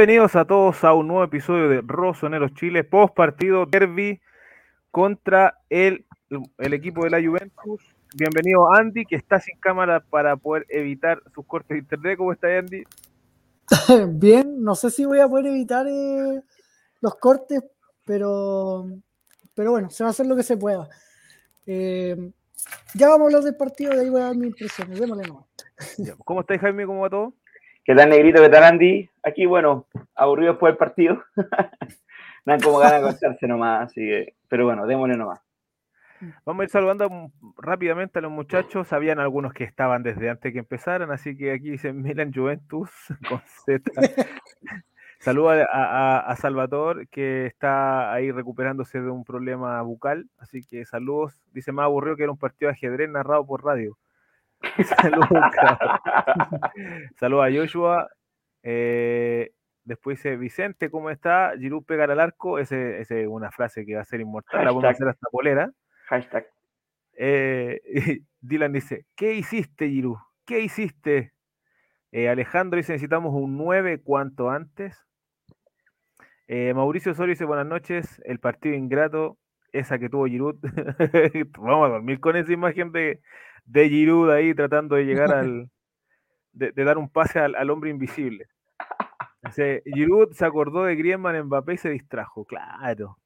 Bienvenidos a todos a un nuevo episodio de Rosoneros Chile, post partido derby contra el, el equipo de la Juventus. Bienvenido Andy, que está sin cámara para poder evitar sus cortes de internet. ¿Cómo está Andy? Bien, no sé si voy a poder evitar eh, los cortes, pero, pero bueno, se va a hacer lo que se pueda. Eh, ya vamos a hablar del partido y ahí voy a dar mis impresiones. Démosle nomás. ¿Cómo estáis, Jaime? ¿Cómo va todo? ¿Qué tal, Negrito? ¿Qué tal, Andy? Aquí, bueno, aburrido después del partido. dan como ganas de acostarse nomás, así que, pero bueno, démosle nomás. Vamos a ir saludando rápidamente a los muchachos. Habían algunos que estaban desde antes que empezaran, así que aquí dicen Milan Juventus con Z. Saluda a, a, Salvador, que está ahí recuperándose de un problema bucal. Así que saludos. Dice más aburrido que era un partido de ajedrez narrado por radio. Saludos, a Joshua. Eh, después dice Vicente, ¿cómo está? Giroud pegar al arco. Ese, es una frase que va a ser inmortal. La vamos a hacer hasta polera. Hashtag. Eh, Dylan dice, ¿qué hiciste, Giroud? ¿Qué hiciste? Eh, Alejandro dice, necesitamos un 9 cuanto antes. Mauricio Osorio dice, buenas noches. El partido ingrato, esa que tuvo Giroud. Vamos a dormir con esa imagen de, de Giroud ahí tratando de llegar al. de, dar un pase al, hombre invisible. Giroud se acordó de Griezmann, Mbappé y se distrajo, claro.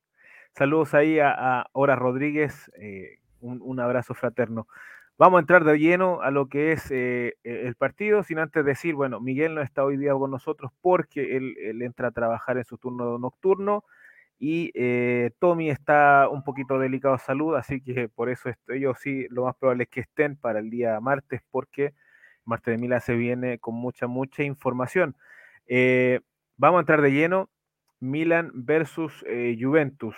Saludos ahí a, Hora Rodríguez, eh, un, abrazo fraterno. Vamos a entrar de lleno a lo que es eh, e, el partido, sin antes decir, bueno, Miguel no está hoy día con nosotros porque él, él entra a trabajar en su turno nocturno y eh, Tommy está un poquito delicado de salud, así que por eso ellos sí, lo más probable es que estén para el día martes, porque martes de Mila se viene con mucha, mucha información. Eh, vamos a entrar de lleno. Milan versus eh, Juventus.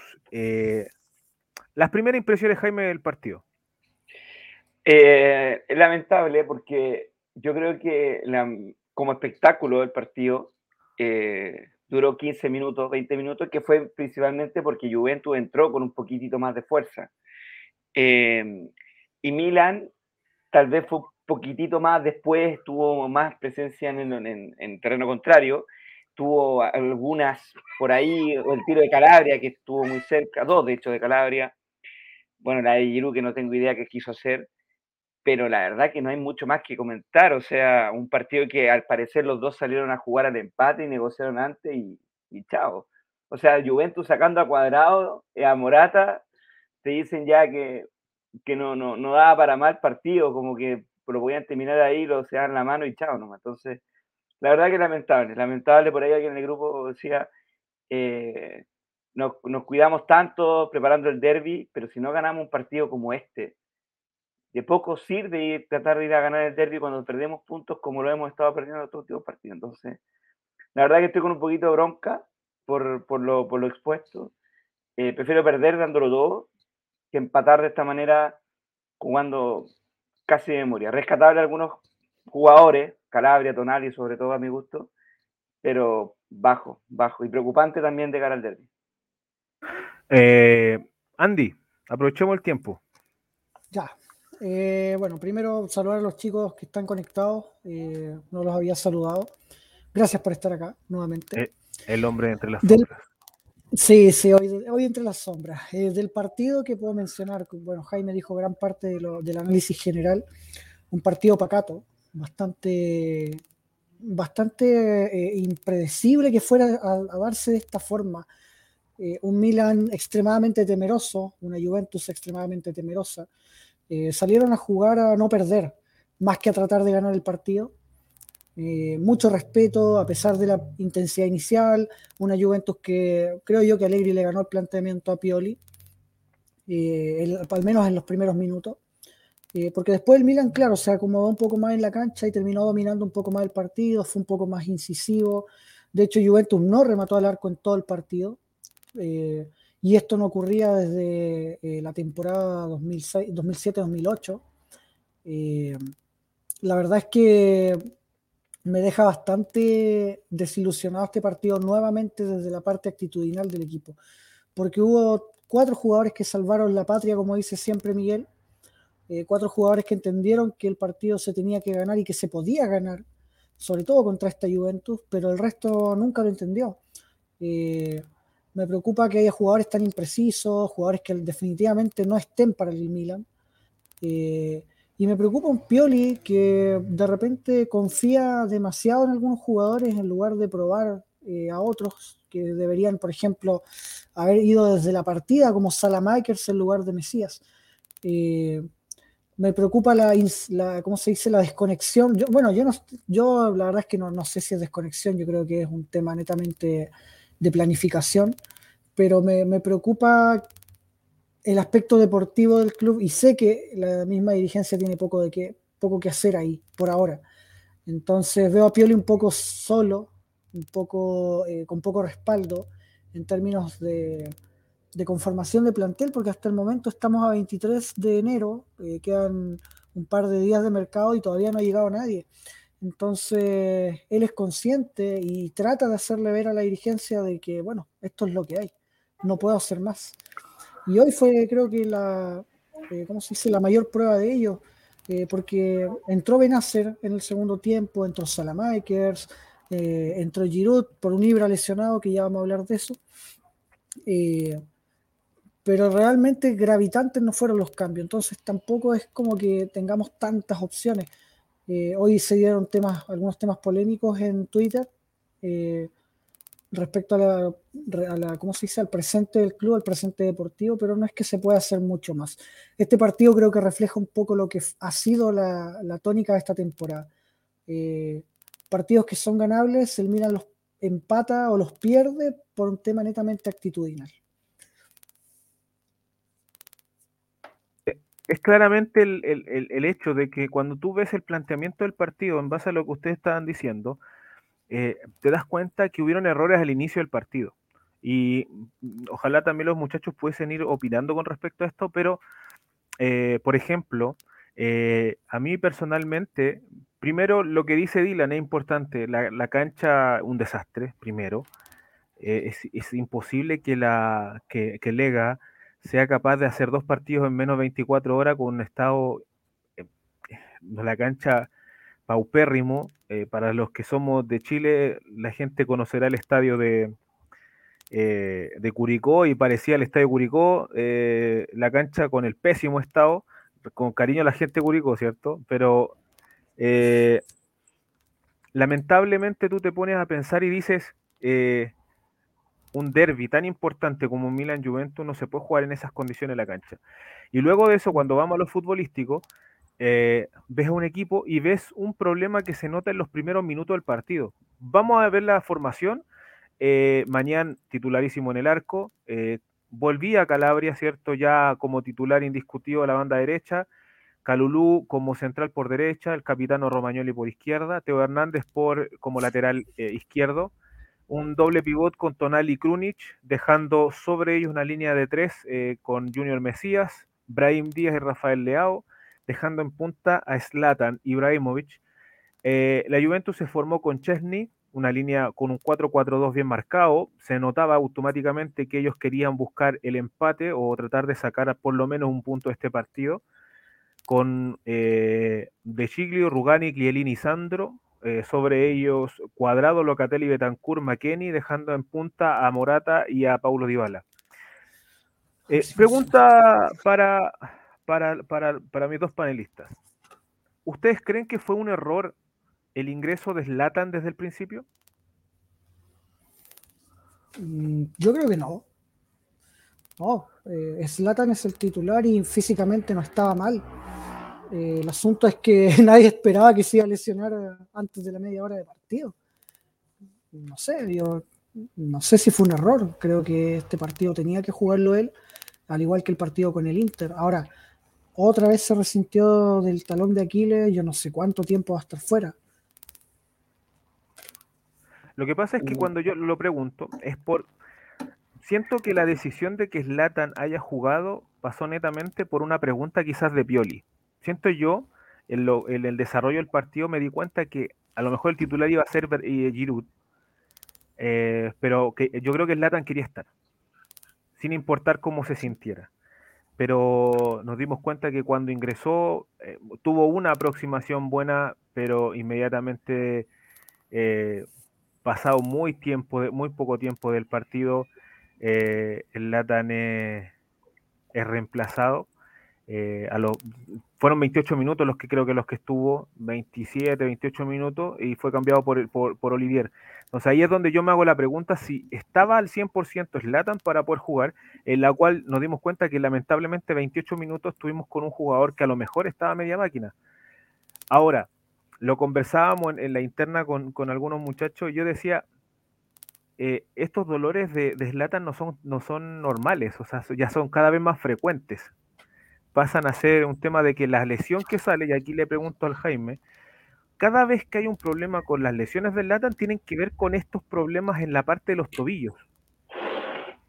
las primeras impresiones, Jaime, del partido. es lamentable porque yo creo que como espectáculo del partido, duró 15 minutos, 20 minutos, que fue principalmente porque Juventus entró con un poquitito más de fuerza. Em, y Milan tal vez fue un poquitito más después, tuvo más presencia en, en, terreno contrario, tuvo algunas por ahí, el tiro de Calabria que estuvo muy cerca, dos de hecho de Calabria, bueno, la de Giroud que no tengo idea qué quiso hacer, pero la verdad que no hay mucho más que comentar. O sea, un partido que al parecer los dos salieron a jugar al empate y negociaron antes y, chao. O sea, Juventus sacando a Cuadrado, y a Morata, te dicen ya que, que no, no, no daba para mal partido, como que lo podían terminar ahí, lo se dan la mano y chao nomás. Entonces, la verdad que lamentable, lamentable por ahí alguien en el grupo decía, eh, nos, nos cuidamos tanto preparando el derby, pero si no ganamos un partido como este, de poco sirve tratar de ir a ganar el derby cuando perdemos puntos como lo hemos estado perdiendo en los últimos partidos. Entonces, la verdad que estoy con un poquito de bronca por, por, lo, por lo expuesto. Eh, prefiero perder dándolo todo que empatar de esta manera jugando casi de memoria. Rescatable algunos jugadores, Calabria, Tonali, sobre todo a mi gusto, pero bajo, bajo y preocupante también de cara al derby. Eh, Andy, aprovechemos el tiempo. Ya, eh, bueno, primero saludar a los chicos que están conectados. Eh, no los había saludado. Gracias por estar acá nuevamente. Eh, el hombre entre las sombras. Sí, sí, hoy, entre las sombras. del partido que puedo mencionar, bueno, Jaime dijo gran parte del análisis general. Un partido pacato, bastante, bastante impredecible que fuera a, darse de esta forma. un Milan extremadamente temeroso, una Juventus extremadamente temerosa. Eh, salieron a jugar a no perder, más que a tratar de ganar el partido. Eh, mucho respeto a pesar de la intensidad inicial, una Juventus que creo yo que Alegri le ganó el planteamiento a Pioli, eh, al menos en los primeros minutos, porque después el Milan, claro, se acomodó un poco más en la cancha y terminó dominando un poco más el partido, fue un poco más incisivo, de hecho Juventus no remató al arco en todo el partido, y esto no ocurría desde eh, la temporada 2007-2008. Eh, la verdad es que me deja bastante desilusionado este partido nuevamente desde la parte actitudinal del equipo, porque hubo cuatro jugadores que salvaron la patria, como dice siempre Miguel, eh, cuatro jugadores que entendieron que el partido se tenía que ganar y que se podía ganar, sobre todo contra esta Juventus, pero el resto nunca lo entendió. Me preocupa que haya jugadores tan imprecisos, jugadores que definitivamente no estén para el Milan. Eh, y me preocupa un Pioli que de repente confía demasiado en algunos jugadores en lugar de probar eh, a otros que deberían, por ejemplo, haber ido desde la partida como Salamakers en lugar de Mesías. Eh, me preocupa la, ¿cómo se dice? La desconexión. Bueno, yo, no, yo la verdad es que no sé si es desconexión, yo creo que es un tema netamente de planificación, pero me, preocupa el aspecto deportivo del club y sé que la misma dirigencia tiene poco, de que, poco que hacer ahí por ahora. Entonces veo a Pioli un poco solo, un poco eh, con poco respaldo en términos de, conformación de plantel, porque hasta el momento estamos a 23 de enero, eh, quedan un par de días de mercado y todavía no ha llegado nadie. Entonces, él es consciente y trata de hacerle ver a la dirigencia de que, bueno, esto es lo que hay, no puedo hacer más. Y hoy fue, creo que, la, eh, ¿cómo se dice?, la mayor prueba de ello, eh, porque entró Benacer en el segundo tiempo, entró Salamakers, eh, entró Giroud por un Ibra lesionado, que ya vamos a hablar de eso. pero realmente gravitantes no fueron los cambios, entonces tampoco es como que tengamos tantas opciones. Eh, hoy se dieron temas, algunos temas polémicos en Twitter eh, respecto a la, ¿cómo se dice?, al presente del club, al presente deportivo, pero no es que se pueda hacer mucho más. Este partido creo que refleja un poco lo que ha sido la, tónica de esta temporada. Eh, partidos que son ganables, el Milan los empata o los pierde por un tema netamente actitudinal. Es claramente el, hecho de que cuando tú ves el planteamiento del partido en base a lo que ustedes estaban diciendo, eh, te das cuenta que hubieron errores al inicio del partido. Y mm, ojalá también los muchachos pudiesen ir opinando con respecto a esto, pero, eh, por ejemplo, eh, a mí personalmente, primero lo que dice Dylan es importante, la, cancha un desastre, primero. Es, es, imposible que, la, que, que Lega sea capaz de hacer dos partidos en menos de 24 horas con un estado de eh, la cancha paupérrimo. Eh, para los que somos de Chile, la gente conocerá el estadio de, eh, de Curicó y parecía el estadio Curicó, la cancha con el pésimo estado, con cariño a la gente de Curicó, ¿cierto? Pero lamentablemente tú te pones a pensar y dices, un derby tan importante como Milan Juventus no se puede jugar en esas condiciones en la cancha. Y luego de eso, cuando vamos a lo futbolístico, eh, ves a un equipo y ves un problema que se nota en los primeros minutos del partido. Vamos a ver la formación. Eh, Mañana titularísimo en el arco. Eh, volvía a Calabria, ¿cierto? Ya como titular indiscutido a la banda derecha. Calulú como central por derecha, el capitano Romagnoli por izquierda, Teo Hernández por como lateral izquierdo, un doble pivot con Tonali y Krunic, dejando sobre ellos una línea de tres eh, con Junior Mesías, Brahim Díaz y Rafael Leao, dejando en punta a Zlatan Ibrahimovic. Eh, la Juventus se formó con Chesney, una línea con un 4-4-2 bien marcado. Se notaba automáticamente que ellos querían buscar el empate o tratar de sacar por lo menos un punto de este partido. Con eh, De Chiglio, Rugani, Clielini y Sandro, eh, sobre ellos Cuadrado, Locatelli, Betancourt, McKenny, dejando en punta a Morata y a Paulo Dybala. Eh, pregunta para, para, para, para, mis dos panelistas. ¿Ustedes creen que fue un error el ingreso de Slatan desde el principio? Mm, yo creo que no. No, eh, Slatan es el titular y físicamente no estaba mal. Eh, el asunto es que nadie esperaba que se iba a lesionar antes de la media hora de partido. No sé, yo no sé si fue un error. Creo que este partido tenía que jugarlo él, al igual que el partido con el Inter. Ahora, otra vez se resintió del talón de Aquiles, yo no sé cuánto tiempo va a estar fuera. Lo que pasa es que cuando yo lo pregunto, es por. Siento que la decisión de que Slatan haya jugado pasó netamente por una pregunta quizás de Pioli siento yo, en, el desarrollo del partido me di cuenta que a lo mejor el titular iba a ser eh, Giroud, eh, pero que yo creo que Latan quería estar, sin importar cómo se sintiera. Pero nos dimos cuenta que cuando ingresó eh, tuvo una aproximación buena, pero inmediatamente Eh, pasado muy tiempo, muy poco tiempo del partido, eh, el Latan es, reemplazado. Eh, a los, fueron 28 minutos los que creo que los que estuvo, 27, 28 minutos, y fue cambiado por, por, por Olivier. Entonces ahí es donde yo me hago la pregunta si estaba al 100% Slatan para poder jugar, en la cual nos dimos cuenta que lamentablemente 28 minutos estuvimos con un jugador que a lo mejor estaba media máquina. Ahora, lo conversábamos en, la interna con, algunos muchachos, yo decía, eh, estos dolores de, de no son, no son normales, o sea, ya son cada vez más frecuentes. Pasan a ser un tema de que la lesión que sale, y aquí le pregunto al Jaime, cada vez que hay un problema con las lesiones del Latan, tienen que ver con estos problemas en la parte de los tobillos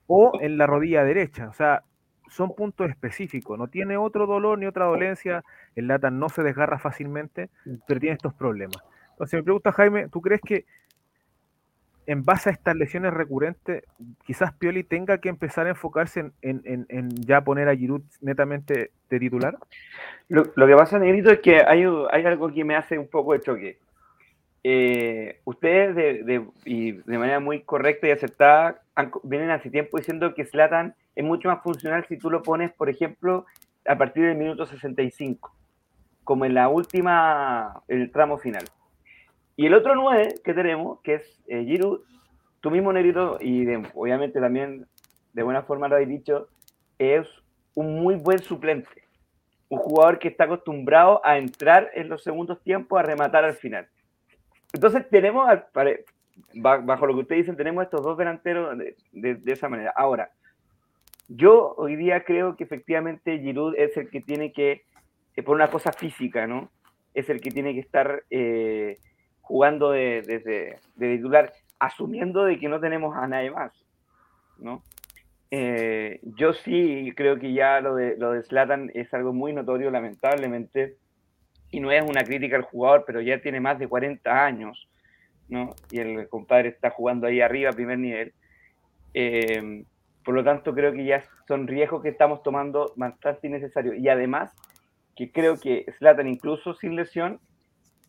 o en la rodilla derecha. O sea, son puntos específicos, no tiene otro dolor ni otra dolencia, el lata no se desgarra fácilmente, pero tiene estos problemas. Entonces me pregunta Jaime, ¿tú crees que en base a estas lesiones recurrentes, quizás Pioli tenga que empezar a enfocarse en, ya poner a Giroud netamente de titular? Lo, que pasa, Negrito, es que hay, hay, algo que me hace un poco de choque. Eh, ustedes, de, y de manera muy correcta y aceptada, vienen hace tiempo diciendo que Slatan es mucho más funcional si tú lo pones, por ejemplo, a partir del minuto 65, como en la última, el tramo final. Y el otro 9 que tenemos, que es eh, Giroud, tú mismo, Negrito, y obviamente también de buena forma lo habéis dicho, es un muy buen suplente. Un jugador que está acostumbrado a entrar en los segundos tiempos, a rematar al final. Entonces tenemos, bajo lo que ustedes dicen, tenemos estos dos delanteros de esa manera. Ahora, yo hoy día creo que efectivamente Giroud es el que tiene que, eh, por una cosa física, ¿no? Es el que tiene que estar eh, jugando de, titular, asumiendo de que no tenemos a nadie más, ¿no? Eh, yo sí creo que ya lo de, lo de Zlatan es algo muy notorio, lamentablemente, y no es una crítica al jugador, pero ya tiene más de 40 años, ¿no? Y el compadre está jugando ahí arriba a primer nivel. Eh, por lo tanto, creo que ya son riesgos que estamos tomando bastante innecesarios. Y además, que creo que Slatan, incluso sin lesión,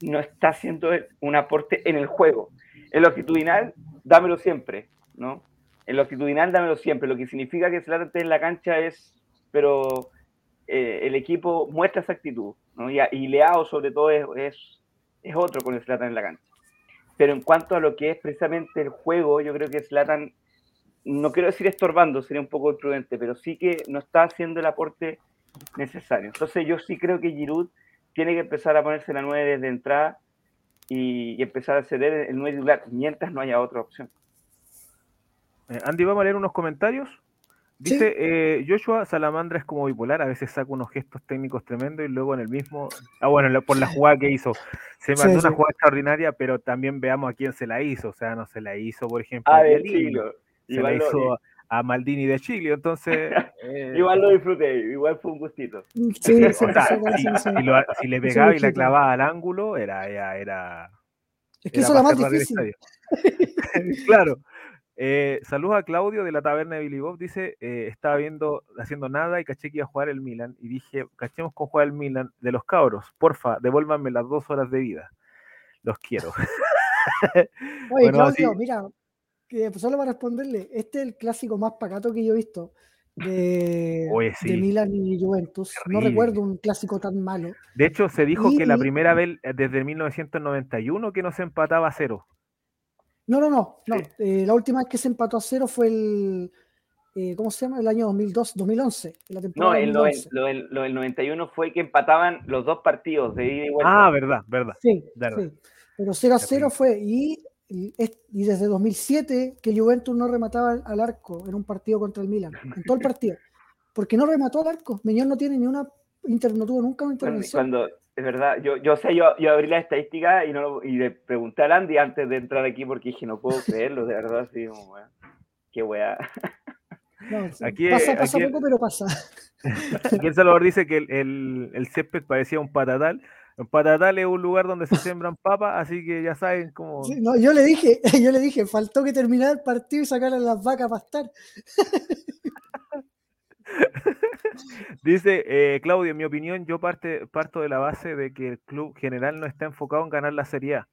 no está haciendo un aporte en el juego. En lo actitudinal, dámelo siempre, ¿no? En lo actitudinal, dámelo siempre. Lo que significa que Slatan esté en la cancha es, pero eh, el equipo muestra esa actitud, ¿no? Y, y Leao, sobre todo, es, es, otro con el Slatan en la cancha. Pero en cuanto a lo que es precisamente el juego, yo creo que Slatan no quiero decir estorbando, sería un poco imprudente, pero sí que no está haciendo el aporte necesario. Entonces yo sí creo que Giroud tiene que empezar a ponerse la 9 desde entrada y, empezar a ceder el 9 titular mientras no haya otra opción. Eh, Andy, vamos a leer unos comentarios. Dice eh, Joshua Salamandra es como bipolar, a veces saca unos gestos técnicos tremendos y luego en el mismo. Ah, bueno, por la jugada que hizo. Se mandó una jugada extraordinaria, pero también veamos a quién se la hizo. O sea, no se la hizo, por ejemplo, a, a se igual hizo a Maldini de Chile, entonces... Eh, igual lo disfruté, igual fue un gustito. Sí, o sea, si, le pegaba y la clavaba al ángulo, era... era, era es que eso es lo más difícil. claro. Eh, saludos a Claudio de la taberna de Billy Bob. Dice: eh, Estaba viendo, haciendo nada y caché que iba a jugar el Milan. Y dije: Cachemos con jugar el Milan de los cabros. Porfa, devuélvanme las dos horas de vida. Los quiero. Oye, Claudio, mira, que solo para responderle, este es el clásico más pacato que yo he visto de, de Milan y Juventus. No recuerdo un clásico tan malo. De hecho, se dijo que la primera vez eh, desde 1991 que no se empataba a cero. No, no, no. no. Eh, la última vez que se empató a cero fue el. Eh, ¿Cómo se llama? El año 2002, 2011. La no, el, lo, el, 91 fue que empataban los dos partidos de ida y vuelta. Ah, verdad, verdad. Sí, sí. Pero 0 a 0 fue. Y y, desde 2007 que Juventus no remataba al arco en un partido contra el Milan, en todo el partido. Porque no remató al arco. Meñón no tiene ni una no tuvo nunca una intervención. Cuando, es verdad, yo, yo sé, yo, yo abrí la estadística y, no, y le pregunté a Andy antes de entrar aquí porque dije, no puedo creerlo, de verdad, así como, qué weá. aquí, pasa, pasa poco, pero pasa. Aquí El Salvador dice que el, el, el césped parecía un patatal. En Patatal es un lugar donde se siembran papas, así que ya saben cómo. no, yo le dije, yo le dije, faltó que terminara el partido y sacaran las vacas a pastar. Dice eh, Claudio, en mi opinión, yo parte, parto de la base de que el club general no está enfocado en ganar la Serie A.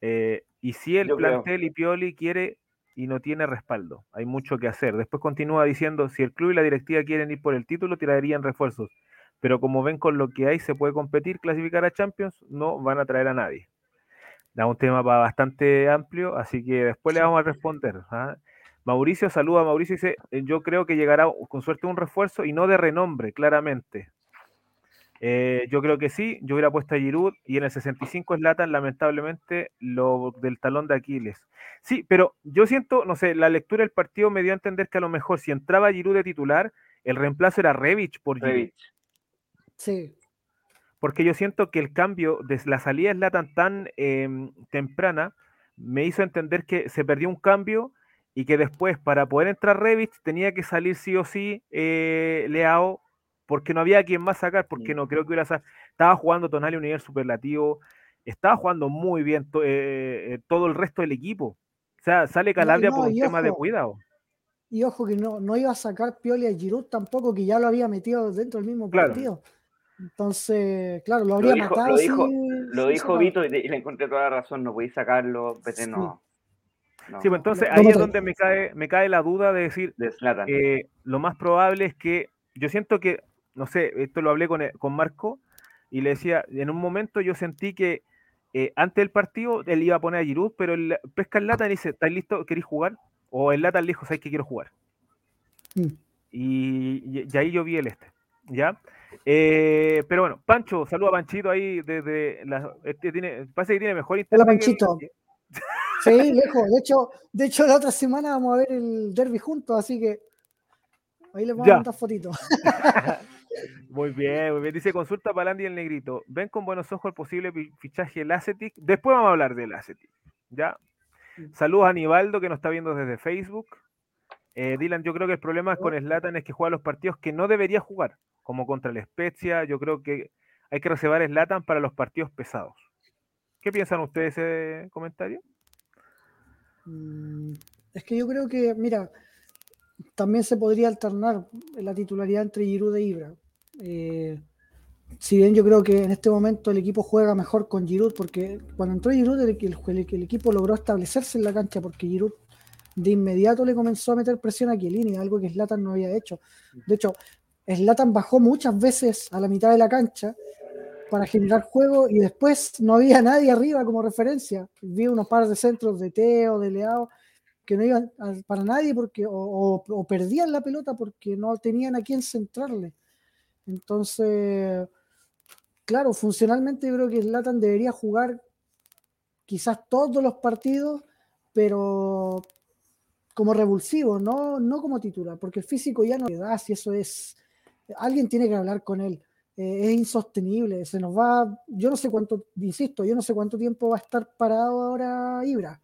Eh, y si el plantel y Pioli quiere y no tiene respaldo, hay mucho que hacer. Después continúa diciendo, si el club y la directiva quieren ir por el título, tirarían refuerzos. Pero como ven con lo que hay, se puede competir, clasificar a Champions, no van a traer a nadie. Da un tema bastante amplio, así que después le vamos a responder. ¿ah? Mauricio saluda a Mauricio y dice, eh, yo creo que llegará con suerte un refuerzo y no de renombre, claramente. Eh, yo creo que sí, yo hubiera puesto a Giroud y en el 65 es Latan, lamentablemente, lo del talón de Aquiles. Sí, pero yo siento, no sé, la lectura del partido me dio a entender que a lo mejor si entraba Giroud de titular, el reemplazo era Revich por Giroud. Sí. Porque yo siento que el cambio de la salida de Latan tan em, temprana me hizo entender que se perdió un cambio y que después para poder entrar Revich tenía que salir sí o sí eh, Leao porque no había quien más sacar, porque no creo que hubiera estaba jugando Tonali un nivel superlativo, estaba jugando muy bien eh, eh, todo el resto del equipo. O sea, sale Calabria por un tema de cuidado. Y ojo que no, no iba a sacar Pioli a Giroud tampoco, que ya lo había metido dentro del mismo partido. Entonces, claro, lo habría matado. Lo dijo, lo dijo Vito y, le encontré toda la razón, no podéis sacarlo, no. sí, pues entonces ahí es donde me cae, me cae la duda de decir, eh, lo más probable es que, yo siento que no sé, esto lo hablé con, eh, con Marco y le decía, en un momento yo sentí que eh, antes del partido él iba a poner a Giroud, pero el pesca el lata y dice, ¿estáis listo? ¿Queréis jugar? O el lata le dijo, ¿sabes que quiero jugar? Mm. Y, ahí yo vi el este, ¿ya? Eh, pero bueno, Pancho, saluda a Panchito ahí desde la, este tiene, parece que tiene mejor internet. Hola Panchito. Sí, lejos. De hecho, de hecho, la otra semana vamos a ver el derby juntos, así que ahí les vamos a mandar fotitos. Muy bien, muy bien. Dice consulta para Andy el Negrito. ¿Ven con buenos ojos el posible fichaje del Acetic? Después vamos a hablar del Acetic. ¿Ya? Saludos a Anibaldo que nos está viendo desde Facebook. Eh, Dylan, yo creo que el problema con Slatan es que juega los partidos que no debería jugar, como contra el Spezia. Yo creo que hay que reservar Slatan para los partidos pesados. ¿Qué piensan ustedes de ese comentario? Mm, es que yo creo que, mira, también se podría alternar la titularidad entre Giroud e Ibra. Eh, si bien yo creo que en este momento el equipo juega mejor con Giroud, porque cuando entró Giroud el, el, el, equipo logró establecerse en la cancha, porque Giroud de inmediato le comenzó a meter presión a Chiellini, algo que Slatan no había hecho. De hecho, Slatan bajó muchas veces a la mitad de la cancha para generar juego y después no había nadie arriba como referencia. Vi unos pares de centros de Teo, de Leao, que no iban para nadie porque o, perdían la pelota porque no tenían a quién centrarle. Entonces, claro, funcionalmente yo creo que Latan debería jugar quizás todos los partidos, pero como revulsivo, no, no como titular, porque el físico ya no le da, si eso es, alguien tiene que hablar con él. Eh, es insostenible, se nos va, yo no sé cuánto, insisto, yo no sé cuánto tiempo va a estar parado ahora Ibra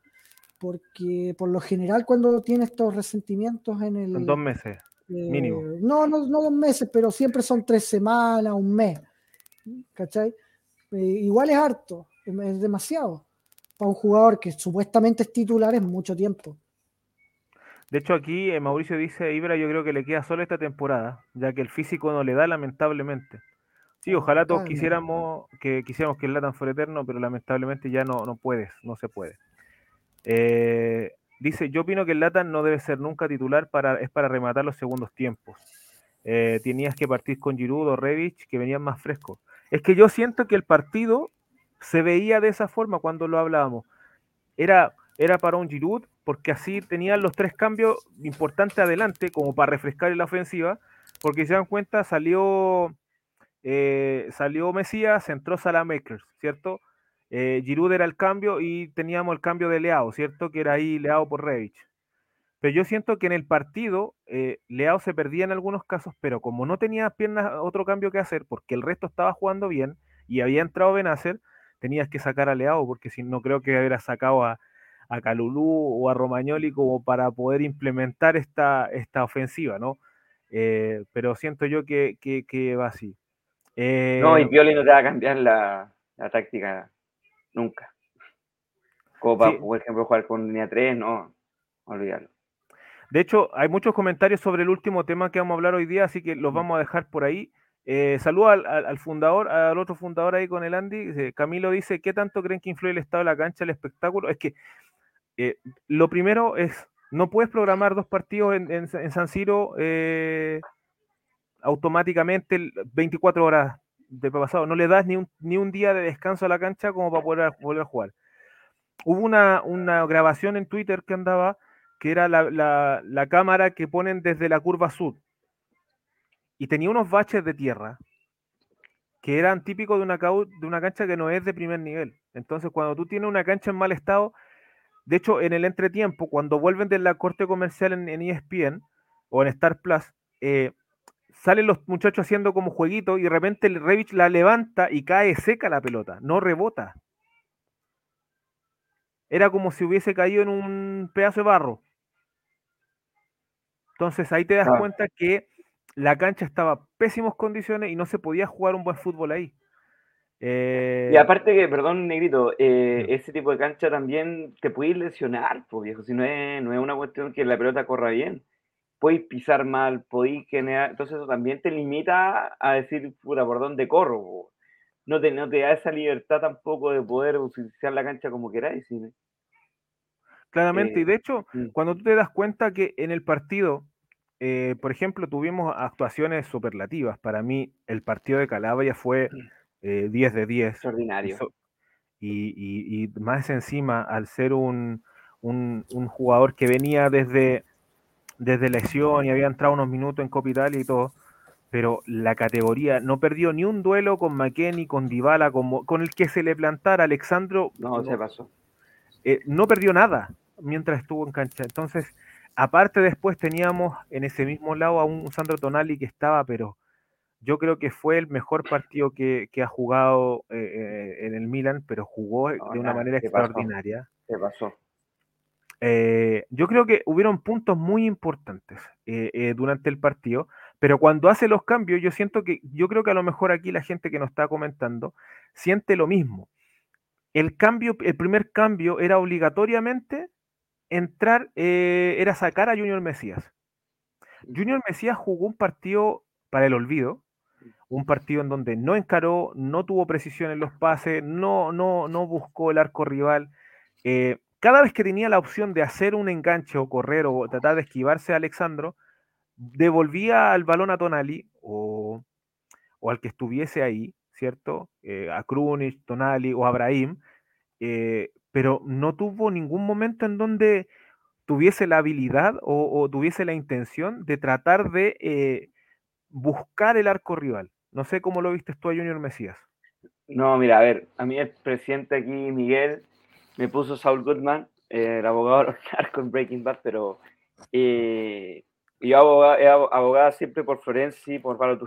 porque por lo general cuando tiene estos resentimientos en el... Son dos meses, eh, mínimo. No, no, no dos meses, pero siempre son tres semanas, un mes. ¿Cachai? Eh, igual es harto, es demasiado. Para un jugador que supuestamente es titular es mucho tiempo. De hecho, aquí eh, Mauricio dice, Ibra, yo creo que le queda solo esta temporada, ya que el físico no le da lamentablemente. Sí, ojalá todos quisiéramos que quisiéramos que el Latan fuera eterno, pero lamentablemente ya no, no puedes, no se puede. Eh, dice, yo opino que el Latan no debe ser nunca titular, para, es para rematar los segundos tiempos. Eh, tenías que partir con Giroud o Revich, que venían más frescos. Es que yo siento que el partido se veía de esa forma cuando lo hablábamos. Era, era para un Giroud, porque así tenían los tres cambios importantes adelante, como para refrescar la ofensiva, porque si se dan cuenta, salió, eh, salió Mesías, entró Salamakers, ¿cierto? Eh, Giroud era el cambio y teníamos el cambio de Leao, ¿cierto? Que era ahí Leao por Revich. Pero yo siento que en el partido eh, Leao se perdía en algunos casos, pero como no tenía piernas otro cambio que hacer, porque el resto estaba jugando bien y había entrado Benacer, tenías que sacar a Leao, porque si no creo que hubiera sacado a, a Calulú o a Romagnoli como para poder implementar esta, esta ofensiva, ¿no? Eh, pero siento yo que, va así. no, y Pioli no te va a cambiar la, la táctica nunca. Como para, por ejemplo, jugar con línea 3, no, olvidarlo. De hecho, hay muchos comentarios sobre el último tema que vamos a hablar hoy día, así que los vamos a dejar por ahí. Eh, saludo al, al, fundador, al otro fundador ahí con el Andy. Camilo dice, ¿qué tanto creen que influye el estado de la cancha, el espectáculo? Es que eh, lo primero es, no puedes programar dos partidos en, San Siro eh, automáticamente 24 horas de pasado. No le das ni un, día de descanso a la cancha como para poder volver a jugar. Hubo una, grabación en Twitter que andaba, que era la, cámara que ponen desde la curva sur. Y tenía unos baches de tierra que eran típicos de de una cancha que no es de primer nivel. Entonces, cuando tú tienes una cancha en mal estado, de hecho, en el entretiempo, cuando vuelven de la corte comercial en, en ESPN o en Star Plus, eh, salen los muchachos haciendo como jueguito y de repente el Revich la levanta y cae seca la pelota, no rebota. Era como si hubiese caído en un pedazo de barro. Entonces ahí te das ah. cuenta que la cancha estaba en pésimas condiciones y no se podía jugar un buen fútbol ahí. Eh... Y aparte que, perdón, Negrito, eh, ese tipo de cancha también te puede lesionar, pues, viejo, si no es, no es una cuestión que la pelota corra bien podéis pisar mal, podéis generar, entonces eso también te limita a decir, puta, ¿por dónde corro? No te, no te da esa libertad tampoco de poder utilizar la cancha como queráis. Claramente, y de hecho, mm. cuando tú te das cuenta que en el partido, eh, por ejemplo, tuvimos actuaciones superlativas. Para mí, el partido de Calabria fue 10 eh, de 10. Extraordinario. Y, y, y, más encima, al ser un, un, un jugador que venía desde desde lesión y había entrado unos minutos en Copital y todo, pero la categoría no perdió ni un duelo con McKenny, con Dybala, con, con el que se le plantara Alexandro. No, no se pasó. Eh, no perdió nada mientras estuvo en cancha. Entonces, aparte después teníamos en ese mismo lado a un Sandro Tonali que estaba, pero yo creo que fue el mejor partido que, que ha jugado eh, eh, en el Milan, pero jugó de una manera extraordinaria. Se pasó. Eh, yo creo que hubieron puntos muy importantes eh, durante el partido, pero cuando hace los cambios, yo siento que, yo creo que a lo mejor aquí la gente que nos está comentando siente lo mismo. El cambio, el primer cambio era obligatoriamente entrar, era sacar a Junior Mesías. Junior Mesías jugó un partido para el olvido, un partido en donde no encaró, no tuvo precisión en los pases, no, no, no buscó el arco rival cada vez que tenía la opción de hacer un enganche o correr o tratar de esquivarse a Alexandro, devolvía al balón a Tonali o, al que estuviese ahí, ¿cierto? Eh, a Krunic, Tonali o a Abraham, eh, pero no tuvo ningún momento en donde tuviese la habilidad o, tuviese la intención de tratar de eh, buscar el arco rival. No sé cómo lo viste tú a Junior Mesías. No, mira, a ver, a mí el presidente aquí, Miguel, me puso Saul Goodman, eh, el abogado con Breaking Bad, pero eh, yo abogado, he abogado siempre por Florenzi, por Palo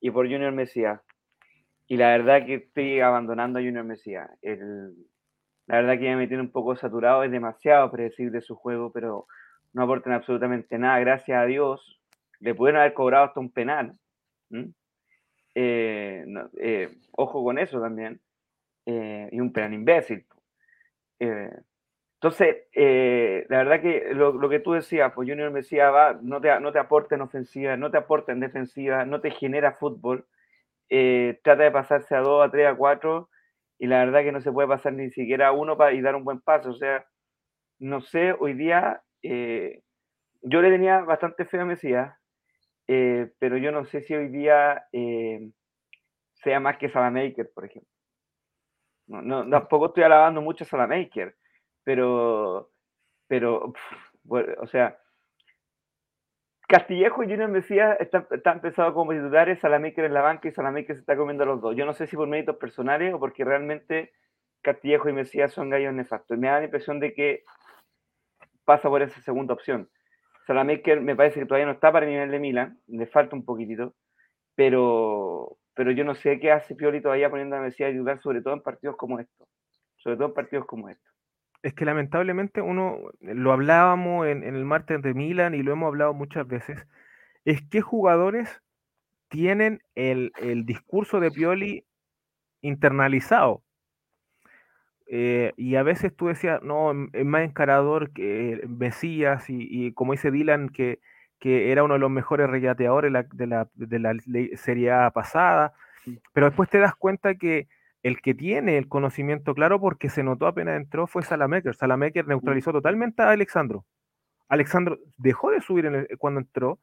y por Junior Mesías. Y la verdad que estoy abandonando a Junior Mesías. la verdad que me tiene un poco saturado, es demasiado predecible su juego, pero no aportan absolutamente nada. Gracias a Dios, le pudieron haber cobrado hasta un penal. Eh, ojo con eso también. y un penal imbécil. Eh, entonces, eh, la verdad que lo, que tú decías, pues Junior me decía, va, no te, no te aporta en ofensiva, no te aporta en defensiva, no te genera fútbol, eh, trata de pasarse a 2, a 3, a 4, y la verdad que no se puede pasar ni siquiera a uno para, y dar un buen paso. O sea, no sé, hoy día yo le tenía bastante fe a Mesías, pero yo no sé si hoy día sea más que Salamaker, por ejemplo. No, no, tampoco estoy alabando mucho a Salamaker, pero, pero, o sea, Castillejo y Junior Mesías están, están empezados como titulares, Salamaker en la banca y Salamaker se está comiendo a los dos. Yo no sé si por méritos personales o porque realmente Castillejo y Mesías son gallos nefastos. Me da la impresión de que pasa por esa segunda opción. Salamaker me parece que todavía no está para el nivel de Milan, le falta un poquitito, pero, pero yo no sé qué hace Pioli todavía poniendo a Messi a ayudar, sobre todo en partidos como estos. Sobre todo en partidos como estos. Es que lamentablemente uno, lo hablábamos en, el martes de Milan y lo hemos hablado muchas veces, es que jugadores tienen el, discurso de Pioli internalizado. Eh, y a veces tú decías, no, es más encarador que Mesías y, como dice Dylan, que, que era uno de los mejores regateadores de la, de la, Serie A pasada, pero después te das cuenta que el que tiene el conocimiento claro, porque se notó apenas entró, fue. Salamecker mm. neutralizó totalmente a Alexandro. Alexandro dejó de subir cuando entró,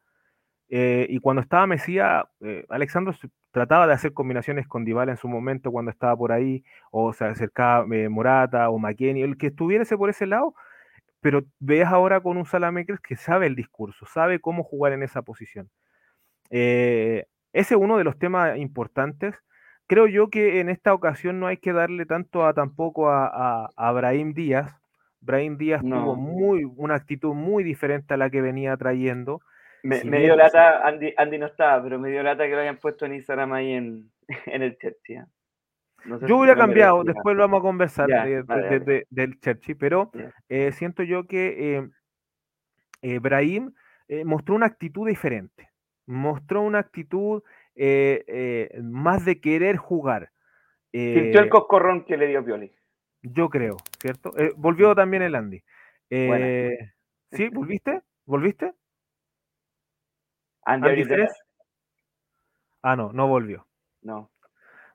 eh, y cuando estaba Mesía, eh, Alexandro trataba de hacer combinaciones con Dybala en su momento cuando estaba por ahí, o se acercaba eh, Morata o McKenny, el que estuviese por ese lado, pero ves ahora con un Salamakers que sabe el discurso, sabe cómo jugar en esa posición. ese es uno de los temas importantes. Creo yo que en esta ocasión no hay que darle tanto a tampoco a, a, Brahim Díaz. Brahim Díaz tuvo muy, una actitud muy diferente a la que venía trayendo. Me, dio lata, Andy, Andy, no estaba, pero me dio lata que lo hayan puesto en Instagram ahí en, en el Chelsea. ¿eh? yo hubiera cambiado, después lo vamos a conversar del Chelsea, pero eh, siento yo que eh, eh Brahim mostró una actitud diferente, mostró una actitud más de querer jugar. Sintió el coscorrón que le dio Pioli. Yo creo, ¿cierto? volvió también el Andy. ¿Sí? ¿Volviste? ¿Volviste? Andy, Ah, no, no volvió. No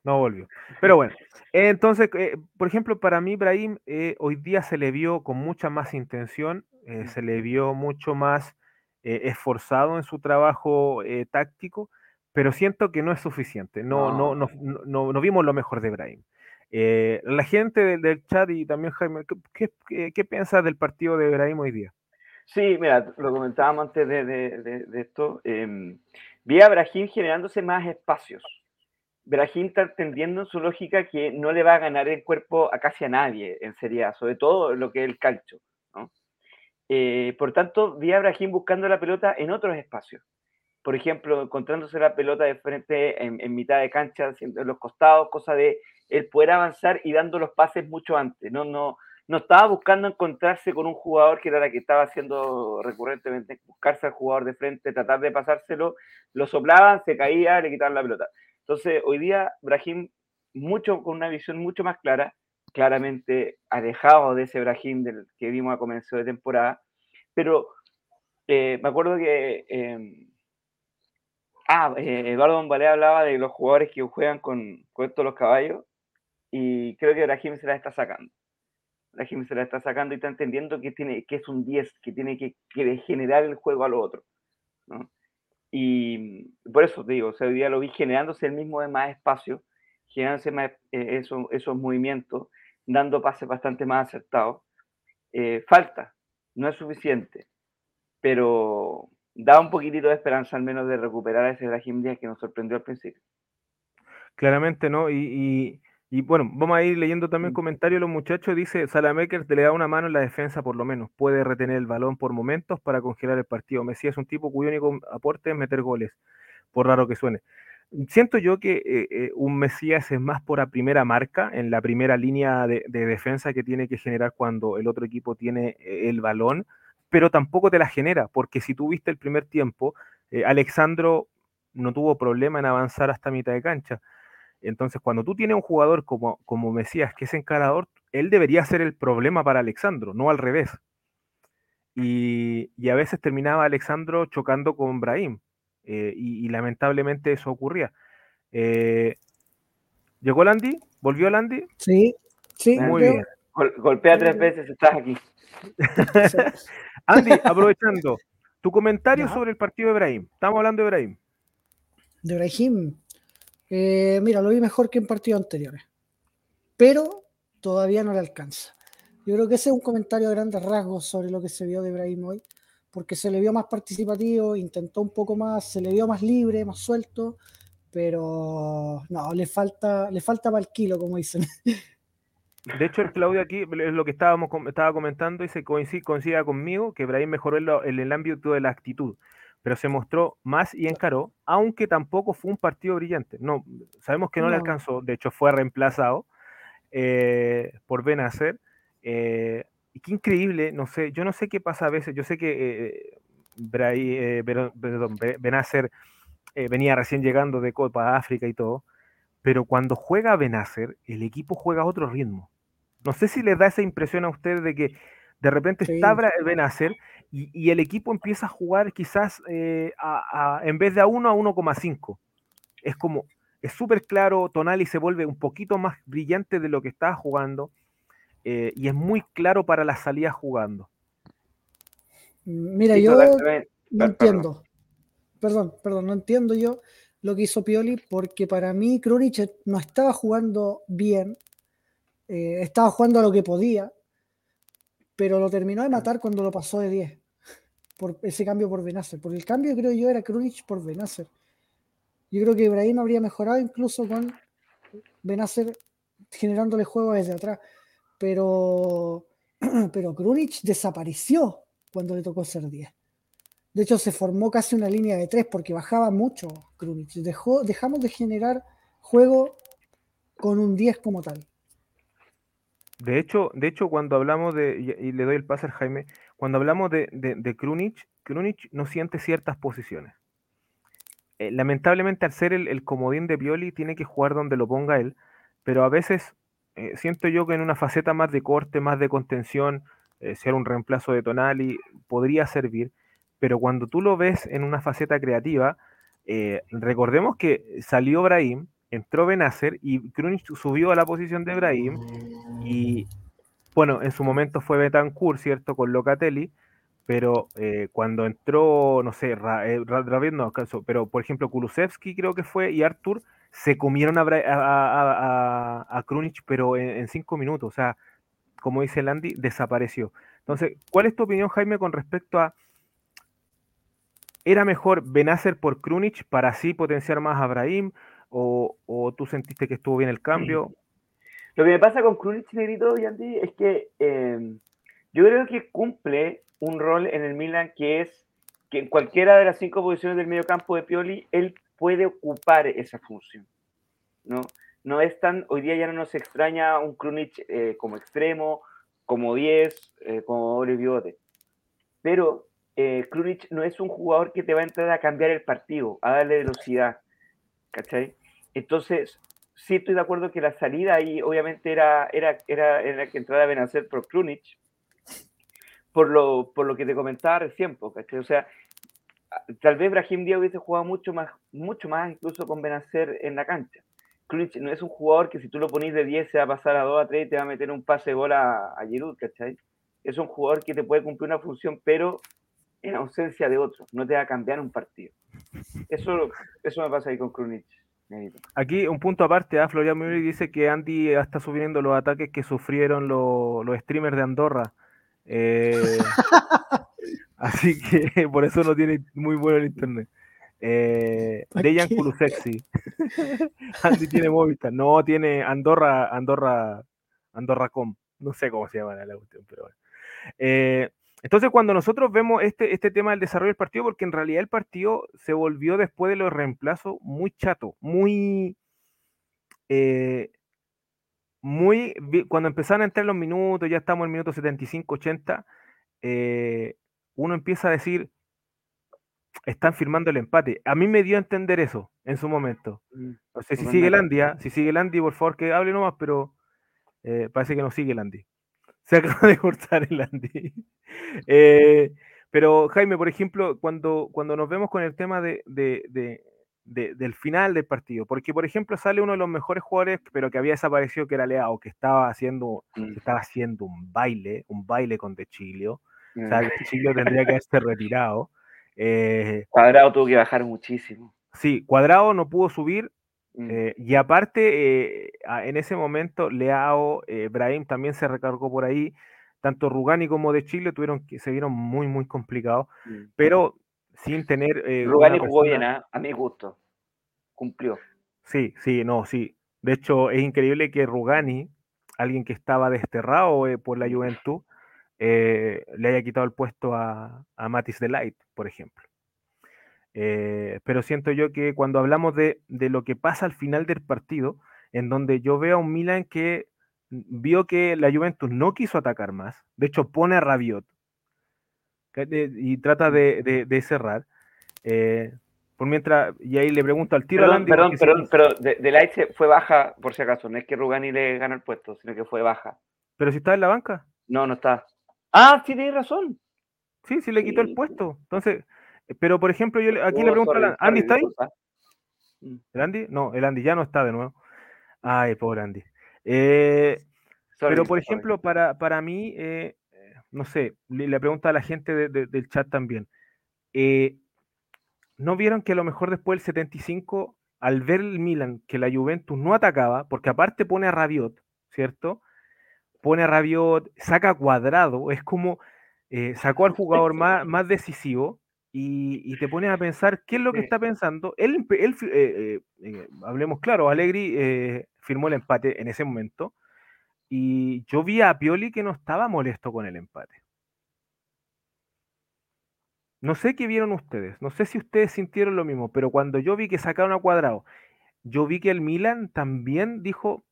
no volvió. Pero bueno, entonces, eh, por ejemplo, para mí, Brahim, eh, hoy día se le vio con mucha más intención, eh, se le vio mucho más esforzado en su trabajo táctico, pero siento que no es suficiente. No, no. No, no, no, vimos lo mejor de Brahim. la gente del, chat y también Jaime, ¿qué, qué, piensas del partido de Brahim hoy día? Sí, mira, lo comentábamos antes de, de esto. Em, vi a Brahim generándose más espacios Brahim está entendiendo en su lógica que no le va a ganar el cuerpo a casi a nadie en Serie sobre todo lo que es el calcio. Eh, por tanto, vi a Brahim buscando la pelota en otros espacios. Por ejemplo, encontrándose la pelota de frente en, mitad de cancha, en los costados, cosa de él poder avanzar y dando los pases mucho antes. No, no, no estaba buscando encontrarse con un jugador que era la que estaba haciendo recurrentemente, buscarse al jugador de frente, tratar de pasárselo, lo soplaban, se caía, le quitaban la pelota. Entonces, hoy día Brahim, mucho, con una visión mucho más clara, claramente alejado de ese Brahim del que vimos a comienzo de temporada, pero eh, me acuerdo que eh, ah, eh, Eduardo Bombalé hablaba de los jugadores que juegan con, con estos los caballos y creo que Brahim se la está sacando. Brahim se la está sacando y está entendiendo que, tiene, que es un 10, que tiene que, generar el juego a lo otro. Y por eso te digo, o sea, hoy día lo vi generándose el mismo de más espacio, generándose eh, esos, esos movimientos, dando pases bastante más acertados. Eh, falta, no es suficiente, pero da un poquitito de esperanza al menos de recuperar a ese Brahim Díaz que nos sorprendió al principio. Claramente, ¿no? y bueno, vamos a ir leyendo también comentarios de los muchachos. Dice, Salamakers le da una mano en la defensa por lo menos. Puede retener el balón por momentos para congelar el partido. Messi es un tipo cuyo único aporte es meter goles, por raro que suene. Siento yo que eh, eh, un Mesías es más por la primera marca, en la primera línea de, defensa que tiene que generar cuando el otro equipo tiene eh, el balón, pero tampoco te la genera, porque si tú viste el primer tiempo, Alexandro no tuvo problema en avanzar hasta mitad de cancha. Entonces, cuando tú tienes un jugador como, como Mesías, que es encarador, él debería ser el problema para Alexandro, no al revés. Y, a veces terminaba Alexandro chocando con Brahim, eh, y, lamentablemente eso ocurría. Eh, ¿Llegó Landy? ¿Volvió Landy? Sí, sí. Muy bien. golpea tres veces, estás aquí. Andy, aprovechando, tu comentario sobre el partido de Brahim. Estamos hablando de Brahim. De Brahim, eh, mira, lo vi mejor que en partidos anteriores, pero todavía no le alcanza. Yo creo que ese es un comentario a grandes rasgos sobre lo que se vio de Brahim hoy, porque se le vio más participativo, intentó un poco más, se le vio más libre, más suelto, pero no, le falta, le falta para el kilo, como dicen. De hecho, el Claudio aquí es lo que estábamos estaba comentando y se coincide, coincide conmigo que Brahim mejoró en, el ámbito de la actitud pero se mostró más y encaró, aunque tampoco fue un partido brillante. No, sabemos que no, le alcanzó, de hecho fue reemplazado eh, por Benacer. Eh, y qué increíble, no sé, yo no sé qué pasa a veces, yo sé que eh, Benacer venía recién llegando de Copa África y todo, pero cuando juega Benacer, el equipo juega a otro ritmo. No sé si les da esa impresión a ustedes de que de repente está Benacer y, el equipo empieza a jugar quizás eh, en vez de a 1 a 1,5. Es como, es súper claro, Tonali se vuelve un poquito más brillante de lo que estaba jugando eh, y es muy claro para la salida jugando. Mira, yo no entiendo. Perdón, perdón, no entiendo yo lo que hizo Pioli porque para mí Krunic no estaba jugando bien, eh, estaba jugando a lo que podía, pero lo terminó de matar cuando lo pasó de 10 por ese cambio por Benacer. Porque el cambio creo yo era Krunic por Benacer. Yo creo que Ibrahim habría mejorado incluso con Benacer generándole juego desde atrás. Pero, pero Krunic desapareció cuando le tocó ser 10. De hecho, se formó casi una línea de 3 porque bajaba mucho Krunic. Dejó, dejamos de generar juego con un 10 como tal. De hecho, de hecho, cuando hablamos de, y, le doy el pase a Jaime, cuando hablamos de, de, Krunic, Krunic no siente ciertas posiciones. Eh, lamentablemente, al ser el, comodín de Pioli, tiene que jugar donde lo ponga él, pero a veces eh, siento yo que en una faceta más de corte, más de contención, eh, ser un reemplazo de Tonali, podría servir, pero cuando tú lo ves en una faceta creativa, recordemos que salió Brahim, entró Benacer y Krunic subió a la posición de Brahim y bueno, en su momento fue Betancourt, ¿cierto? Con Locatelli, pero eh, cuando entró, no sé, Ra, eh, no acaso, pero por ejemplo Kulusevski creo que fue y Artur se comieron a, a, a, Krunic, pero en, cinco minutos, o sea, como dice Landy, desapareció. Entonces, ¿cuál es tu opinión, Jaime, con respecto a ¿Era mejor Benacer por Krunic para así potenciar más a Brahim? o, tú sentiste que estuvo bien el cambio? Lo que me pasa con Krunic Negrito, Yandy, es que em, yo creo que cumple un rol en el Milan que es que en cualquiera de las cinco posiciones del medio campo de Pioli, él puede ocupar esa función. ¿no? no es tan, hoy día ya no nos extraña un Krunic eh, como extremo, como 10, eh, como doble Pero eh, no es un jugador que te va a entrar a cambiar el partido, a darle velocidad. ¿Cachai? Entonces, sí estoy de acuerdo que la salida ahí obviamente era, era, era, era que entrara a Benacer por Krunic, por lo, por lo que te comentaba recién. O sea, tal vez Brahim Díaz hubiese jugado mucho más, mucho más incluso con Benacer en la cancha. Krunic no es un jugador que si tú lo ponís de 10 se va a pasar a 2 a 3 y te va a meter un pase de bola a, Giroud, ¿cachai? Es un jugador que te puede cumplir una función, pero en ausencia de otro, no te va a cambiar un partido. Eso, eso me pasa ahí con Krunic. Aquí un punto aparte, ¿eh? Florian Müller dice que Andy está subiendo los ataques que sufrieron los, streamers de Andorra. Eh, así que por eso no tiene muy bueno el internet. Eh, Dejan Kulusexi. Andy tiene Movistar. No, tiene Andorra, Andorra, Andorra.com. No sé cómo se llama la cuestión, pero bueno. Eh, entonces, cuando nosotros vemos este, este tema del desarrollo del partido, porque en realidad el partido se volvió después de los reemplazos muy chato, muy. Eh, muy. Cuando empezaron a entrar los minutos, ya estamos en el minuto 75, 80, eh, uno empieza a decir. Están firmando el empate. A mí me dio a entender eso en su momento. Mm, no sé si sigue Landia, si sigue Landy, por favor que hable nomás, pero eh, parece que no sigue Landy. Se acaba de cortar el Andy. Eh, pero Jaime, por ejemplo, cuando, cuando nos vemos con el tema de, del final del partido, porque por ejemplo sale uno de los mejores jugadores, pero que había desaparecido, que era Leao, que estaba haciendo, mm. estaba haciendo un baile, un baile con De Chilio. O sea, mm. De Chilio tendría que haberse retirado. Eh, Cuadrado tuvo que bajar muchísimo. Sí, Cuadrado no pudo subir, Mm. Eh, y aparte, eh, en ese momento, Leao, eh, Brahim también se recargó por ahí. Tanto Rugani como de Chile tuvieron que se vieron muy, muy complicados, mm. pero sin tener. Rugani jugó bien, ¿ah? a mi gusto. Cumplió. Sí, sí, no, sí. De hecho, es increíble que Rugani, alguien que estaba desterrado por la Juventud, le haya quitado el puesto a, a Matis Delight, por ejemplo. Eh, pero siento yo que cuando hablamos de, lo que pasa al final del partido, en donde yo veo a un Milan que vio que la Juventus no quiso atacar más, de hecho pone a Rabiot y trata de, cerrar. Eh, por mientras, y ahí le pregunto al tiro perdón, Perdón, perdón, pero de, de fue baja, por si acaso, no es que Rugani le ganó el puesto, sino que fue baja. ¿Pero si está en la banca? No, no está. Ah, sí, tienes razón. Sí, sí le quitó el puesto. Entonces, pero por ejemplo, yo aquí le pregunto a Andy, ¿está ahí? Mm. ¿El Andy? No, el Andy ya no está de nuevo. Ay, pobre Andy. Eh, pero por ejemplo, para, para mí, eh, no sé, le, pregunto a la gente del chat también. Eh, ¿No vieron que a lo mejor después del 75, al ver el Milan que la Juventus no atacaba, porque aparte pone a Rabiot, ¿cierto? Pone a Rabiot, saca cuadrado, es como sacó al jugador más, más decisivo y, te pones a pensar qué es lo que está pensando. Él, él eh, eh, hablemos claro, Allegri eh, firmó el empate en ese momento y yo vi a Pioli que no estaba molesto con el empate. No sé qué vieron ustedes, no sé si ustedes sintieron lo mismo, pero cuando yo vi que sacaron a cuadrado, yo vi que el Milan también dijo,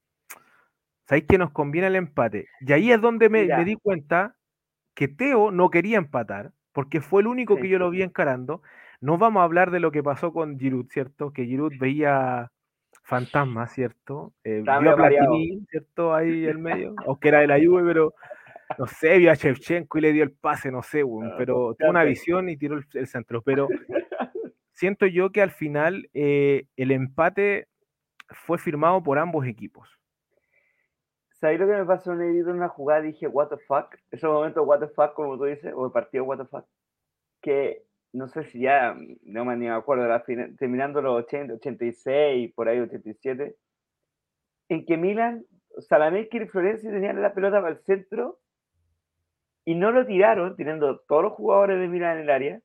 ¿sabéis que nos conviene el empate? Y ahí es donde me, me di cuenta que Teo no quería empatar, porque fue el único que yo lo vi encarando. No vamos a hablar de lo que pasó con Giroud, ¿cierto? Que Giroud veía fantasmas, ¿cierto? Eh, vio a Platini, ¿cierto? Ahí en medio, aunque era de la Juve, pero no sé, vio a Shevchenko y le dio el pase, no sé, ah, pero tuvo una visión y tiró el, centro. Pero siento yo que al final eh, el empate fue firmado por ambos equipos. ¿Sabes lo que me pasó en una jugada? Dije, what the fuck. Ese momento, what the fuck, como tú dices, o el partido, what the fuck. Que no sé si ya, no me ni me acuerdo, terminando los 80, 86, por ahí 87, en que Milan, Salameski y Florencia tenían la pelota para el centro y no lo tiraron, teniendo todos los jugadores de Milan en el área,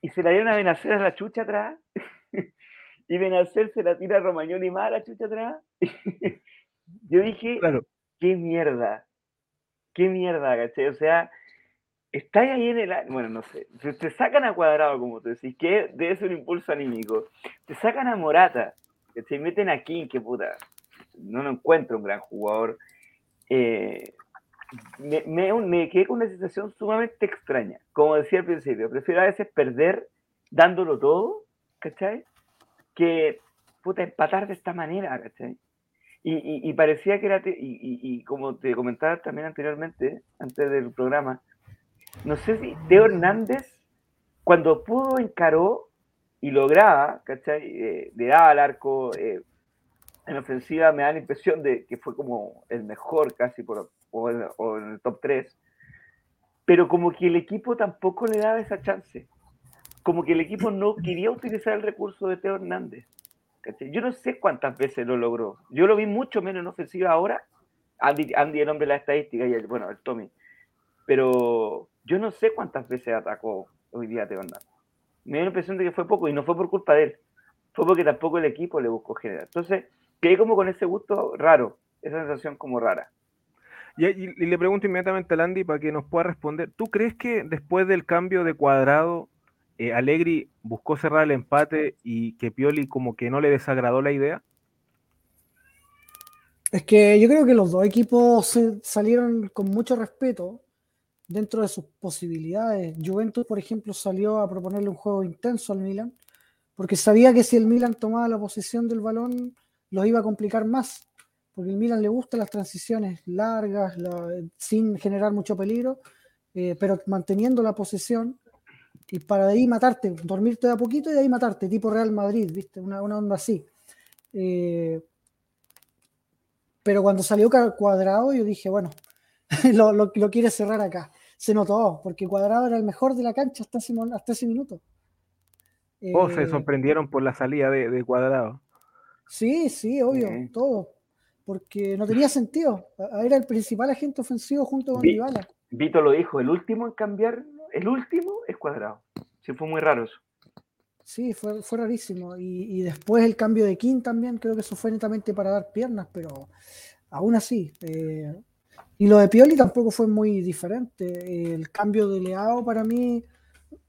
y se la dieron a Benacer a la chucha atrás, y Benacer se la tira a Romagnoli más a la chucha atrás. Yo dije, claro qué mierda, qué mierda, ¿cachai? O sea, estáis ahí en el... Bueno, no sé, te, sacan a Cuadrado, como tú decís, que debe ser un impulso anímico. Te sacan a Morata, se meten a King, que puta, no lo encuentro un gran jugador. Eh, me, me, quedé con una sensación sumamente extraña. Como decía al principio, prefiero a veces perder dándolo todo, ¿cachai? Que, puta, empatar de esta manera, ¿cachai? Y, parecía que era, y, como te comentaba también anteriormente, antes del programa, no sé si Teo Hernández, cuando pudo, encaró y lograba, ¿cachai? Eh, le daba al arco, eh, en ofensiva me da la impresión de que fue como el mejor casi, por, o, en el top 3, pero como que el equipo tampoco le daba esa chance, como que el equipo no quería utilizar el recurso de Teo Hernández. Yo no sé cuántas veces lo logró. Yo lo vi mucho menos en ofensiva ahora. Andy, Andy el hombre de la estadística y el, bueno, el Tommy. Pero yo no sé cuántas veces atacó hoy día Hernández. Me dio la impresión de que fue poco y no fue por culpa de él. Fue porque tampoco el equipo le buscó generar. Entonces, quedé como con ese gusto raro, esa sensación como rara. Y, le pregunto inmediatamente a Andy para que nos pueda responder. ¿Tú crees que después del cambio de cuadrado eh, Allegri buscó cerrar el empate y que Pioli como que no le desagradó la idea? Es que yo creo que los dos equipos salieron con mucho respeto dentro de sus posibilidades. Juventus, por ejemplo, salió a proponerle un juego intenso al Milan, porque sabía que si el Milan tomaba la posesión del balón, los iba a complicar más, porque el Milan le gusta las transiciones largas, sin generar mucho peligro, eh, pero manteniendo la posesión y para de ahí matarte, dormirte de a poquito y de ahí matarte, tipo Real Madrid, ¿viste? Una, onda así. Eh, pero cuando salió Cuadrado, yo dije, bueno, lo, lo, quiere cerrar acá. Se notó, porque Cuadrado era el mejor de la cancha hasta ese, hasta ese minuto. ¿O se eh, sorprendieron por la salida de, Cuadrado? Sí, sí, obvio, todo. Porque no tenía sentido. Era el principal agente ofensivo junto con Dybala. Vito lo dijo, el último en cambiar el último es cuadrado. Sí, fue muy raro eso. Sí, fue, fue rarísimo. Y, después el cambio de King también, creo que eso fue netamente para dar piernas, pero aún así. Eh, y lo de Pioli tampoco fue muy diferente. El cambio de Leao para mí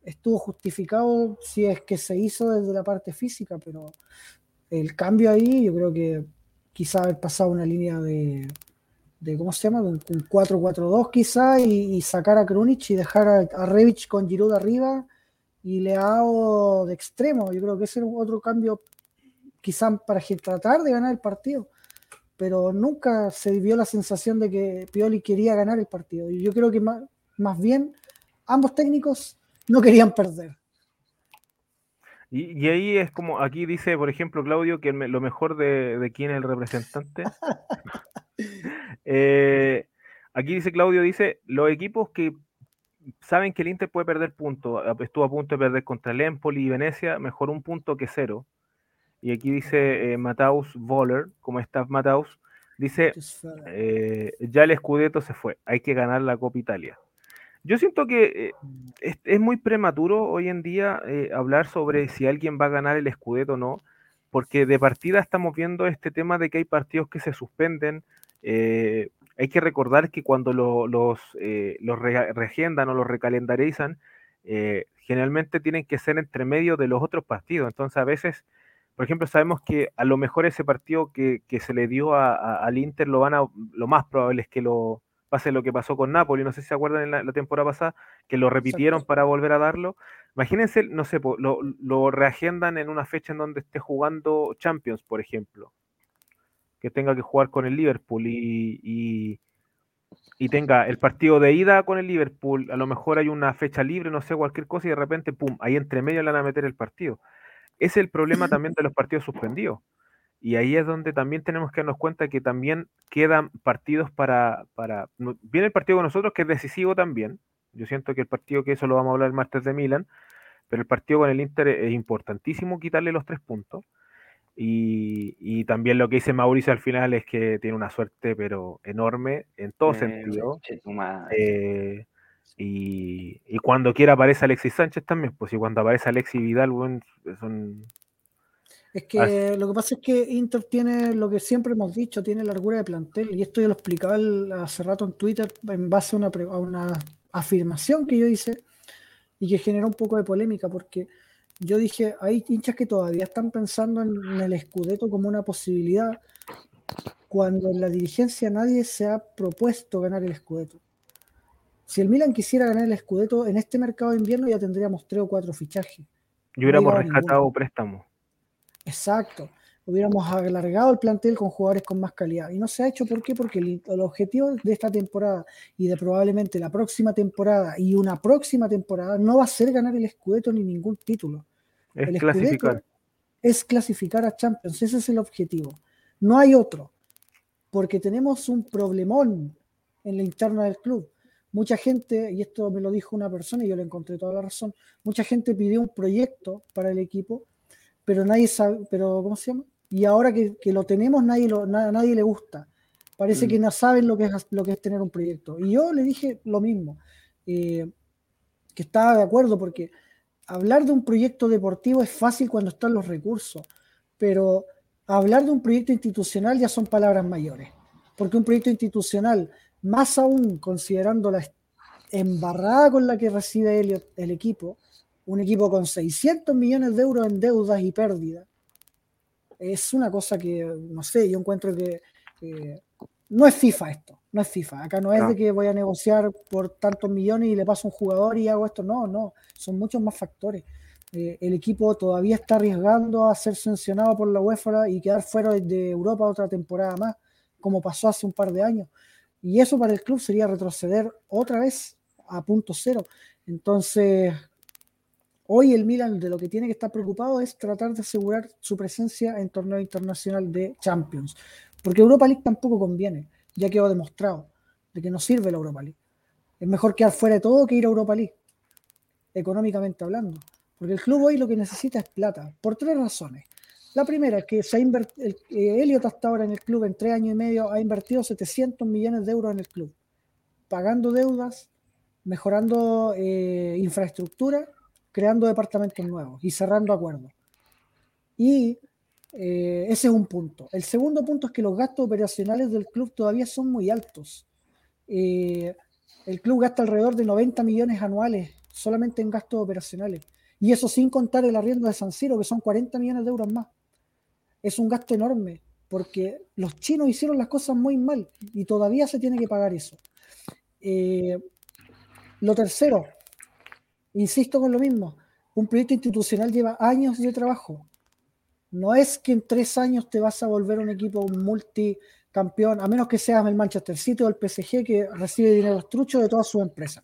estuvo justificado si es que se hizo desde la parte física, pero el cambio ahí yo creo que quizá haber pasado una línea de, de ¿cómo se llama? Un, 4-4-2 quizá y, sacar a Krunic y dejar a, a Revich con Giroud arriba y Leao de extremo. Yo creo que ese es otro cambio quizá para tratar de ganar el partido. Pero nunca se vio la sensación de que Pioli quería ganar el partido. Y yo creo que más, más bien ambos técnicos no querían perder. Y, ahí es como, aquí dice, por ejemplo, Claudio, que lo mejor de, de quién es el representante. Eh, aquí dice Claudio, dice, los equipos que saben que el Inter puede perder puntos, estuvo a punto de perder contra el Empoli y Venecia, mejor un punto que cero. Y aquí dice eh, Mataus Voller, como está Mataus, dice, eh, ya el Scudetto se fue, hay que ganar la Copa Italia. Yo siento que eh, es, muy prematuro hoy en día hablar sobre si alguien va a ganar el Scudetto o no, porque de partida estamos viendo este tema de que hay partidos que se suspenden. Eh, hay que recordar que cuando los, los reagendan o los recalendarizan, generalmente tienen que ser entre medio de los otros partidos. Entonces, a veces, por ejemplo, sabemos que a lo mejor ese partido que, se le dio al Inter lo van a, lo más probable es que lo, pase lo que pasó con Napoli, no sé si se acuerdan en la, temporada pasada, que lo repitieron para volver a darlo. Imagínense, no sé, lo, reagendan en una fecha en donde esté jugando Champions, por ejemplo, que tenga que jugar con el Liverpool y, y, tenga el partido de ida con el Liverpool, a lo mejor hay una fecha libre, no sé, cualquier cosa, y de repente, pum, ahí entre medio le van a meter el partido. Ese es el problema también de los partidos suspendidos y ahí es donde también tenemos que darnos cuenta que también quedan partidos para, para... Viene el partido con nosotros que es decisivo también. Yo siento que el partido, que eso lo vamos a hablar el martes de Milan, pero el partido con el Inter es importantísimo quitarle los tres puntos. Y, también lo que dice Mauricio al final es que tiene una suerte, pero enorme en todo sentido. Eh, y, y, cuando quiera aparece Alexis Sánchez también, pues y cuando aparece Alexis Vidal, bueno, son es que lo que pasa es que Inter tiene lo que siempre hemos dicho, tiene largura de plantel. Y esto yo lo explicaba hace rato en Twitter en base a una, a una afirmación que yo hice y que generó un poco de polémica porque yo dije, hay hinchas que todavía están pensando en, el Scudetto como una posibilidad cuando en la dirigencia nadie se ha propuesto ganar el Scudetto. Si el Milan quisiera ganar el Scudetto en este mercado de invierno ya tendríamos tres o cuatro fichajes. Y hubiéramos rescatado préstamos. Exacto. Hubiéramos alargado el plantel con jugadores con más calidad. Y no se ha hecho, ¿por qué? Porque el, objetivo de esta temporada y de probablemente la próxima temporada y una próxima temporada no va a ser ganar el Scudetto ni ningún título. Es clasificar. Es clasificar a Champions. Ese es el objetivo. No hay otro. Porque tenemos un problemón en la interna del club. Mucha gente, y esto me lo dijo una persona y yo le encontré toda la razón, mucha gente pidió un proyecto para el equipo pero nadie sabe, pero ¿cómo se llama? Y ahora que, lo tenemos, nadie, lo, nadie le gusta. Parece que mm. no saben lo que, es, lo que es tener un proyecto. Y yo le dije lo mismo, eh, que estaba de acuerdo, porque hablar de un proyecto deportivo es fácil cuando están los recursos, pero hablar de un proyecto institucional ya son palabras mayores, porque un proyecto institucional, más aún considerando la embarrada con la que recibe el equipo, un equipo con 600 millones de euros en deudas y pérdidas, es una cosa que, no sé, yo encuentro que no es FIFA esto, no es FIFA. Acá no es de que voy a negociar por tantos millones y le paso un jugador y hago esto, no, no, son muchos más factores. Eh, el equipo todavía está arriesgando a ser sancionado por la UEFA y quedar fuera de Europa otra temporada más, como pasó hace un par de años. Y eso para el club sería retroceder otra vez a punto cero. Entonces, Hoy el Milan de lo que tiene que estar preocupado es tratar de asegurar su presencia en torneo internacional de Champions. Porque Europa League tampoco conviene, ya quedó demostrado de que no sirve la Europa League. Es mejor quedar fuera de todo que ir a Europa League, económicamente hablando. Porque el club hoy lo que necesita es plata, por tres razones. La primera es que se ha eh, Elliot hasta ahora en el club en tres años y medio ha invertido 700 millones de euros en el club, pagando deudas, mejorando eh, infraestructura creando departamentos nuevos y cerrando acuerdos. Y eh, ese es un punto. El segundo punto es que los gastos operacionales del club todavía son muy altos. Eh, el club gasta alrededor de 90 millones anuales solamente en gastos operacionales. Y eso sin contar el arriendo de San Siro, que son 40 millones de euros más. Es un gasto enorme, porque los chinos hicieron las cosas muy mal y todavía se tiene que pagar eso. Eh, lo tercero, Insisto con lo mismo, un proyecto institucional lleva años de trabajo. No es que en tres años te vas a volver un equipo multicampeón, a menos que seas el Manchester City o el PSG que recibe dinero estrucho de todas sus empresas.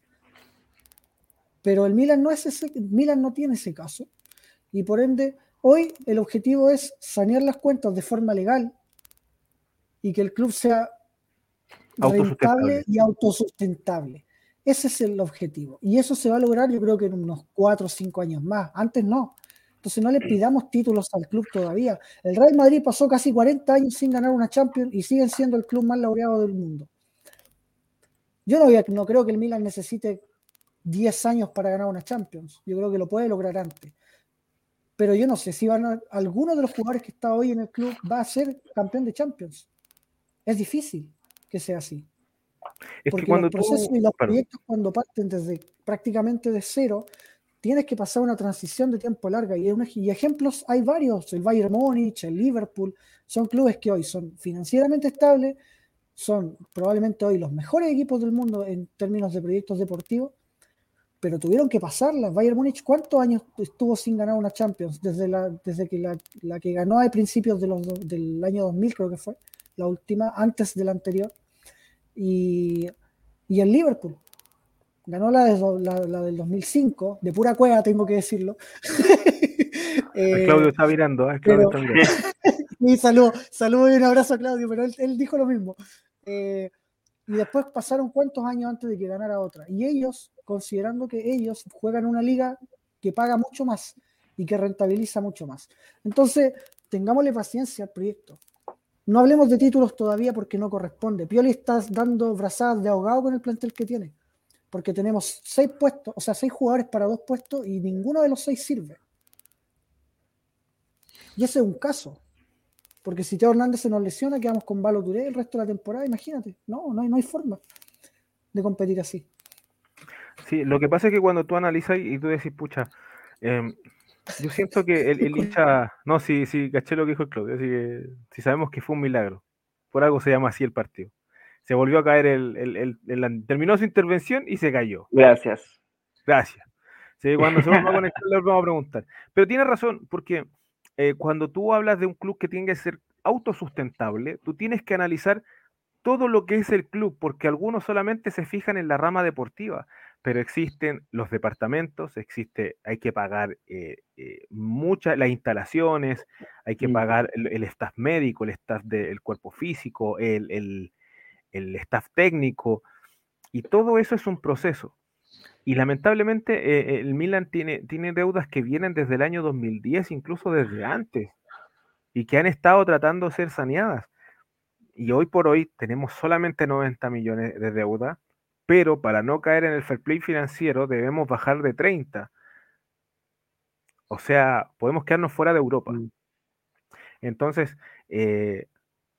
Pero el Milan no es ese, Milan no tiene ese caso. Y por ende, hoy el objetivo es sanear las cuentas de forma legal y que el club sea rentable y autosustentable. Ese es el objetivo. Y eso se va a lograr, yo creo que en unos cuatro o cinco años más. Antes no. Entonces no le pidamos títulos al club todavía. El Real Madrid pasó casi 40 años sin ganar una Champions y siguen siendo el club más laureado del mundo. Yo no, no creo que el Milan necesite 10 años para ganar una Champions. Yo creo que lo puede lograr antes. Pero yo no sé si van a, alguno de los jugadores que está hoy en el club va a ser campeón de Champions. Es difícil que sea así. Porque cuando los procesos y los proyectos cuando parten desde prácticamente de cero, tienes que pasar una transición de tiempo larga. Y, y ejemplos hay varios, el Bayern Múnich, el Liverpool, son clubes que hoy son financieramente estables, son probablemente hoy los mejores equipos del mundo en términos de proyectos deportivos, pero tuvieron que pasarlas. Bayern Múnich, ¿cuántos años estuvo sin ganar una Champions? Desde, la, desde que la, que ganó a principios de los, del año 2000, creo que fue, la última, antes de la anterior. Y, y el Liverpool, ganó la, la, del 2005, de pura cueva, tengo que decirlo. eh, Claudio está mirando, ¿eh? Claudio pero, y saludo, saludo y un abrazo a Claudio, pero él, él dijo lo mismo. Eh, y después pasaron cuántos años antes de que ganara otra. Y ellos, considerando que ellos juegan una liga que paga mucho más y que rentabiliza mucho más. Entonces, tengámosle paciencia al proyecto. No hablemos de títulos todavía porque no corresponde. Pioli está dando brazadas de ahogado con el plantel que tiene. Porque tenemos seis puestos, o sea, seis jugadores para dos puestos y ninguno de los seis sirve. Y ese es un caso. Porque si Teo Hernández se nos lesiona, quedamos con Touré el resto de la temporada, imagínate. No, no hay, no hay forma de competir así. Sí, lo que pasa es que cuando tú analizas y tú decís, pucha, em, yo siento que el, hincha. No, sí, sí, caché lo que dijo el Claudio. Así que si sabemos que fue un milagro. Por algo se llama así el partido. Se volvió a caer el. el, terminó su intervención y se cayó. Gracias. Gracias. Sí, cuando se vuelva a conectar, le vamos a preguntar. Pero tiene razón, porque eh, cuando tú hablas de un club que tiene que ser autosustentable, tú tienes que analizar todo lo que es el club, porque algunos solamente se fijan en la rama deportiva, pero existen los departamentos, existe, hay que pagar eh, eh, muchas las instalaciones, hay que pagar el, staff médico, el staff del cuerpo físico, el, el, staff técnico, y todo eso es un proceso. Y lamentablemente eh, el Milan tiene, tiene deudas que vienen desde el año 2010, incluso desde antes, y que han estado tratando de ser saneadas. Y hoy por hoy tenemos solamente 90 millones de deuda, pero para no caer en el fair play financiero debemos bajar de 30. O sea, podemos quedarnos fuera de Europa. Mm. Entonces, eh,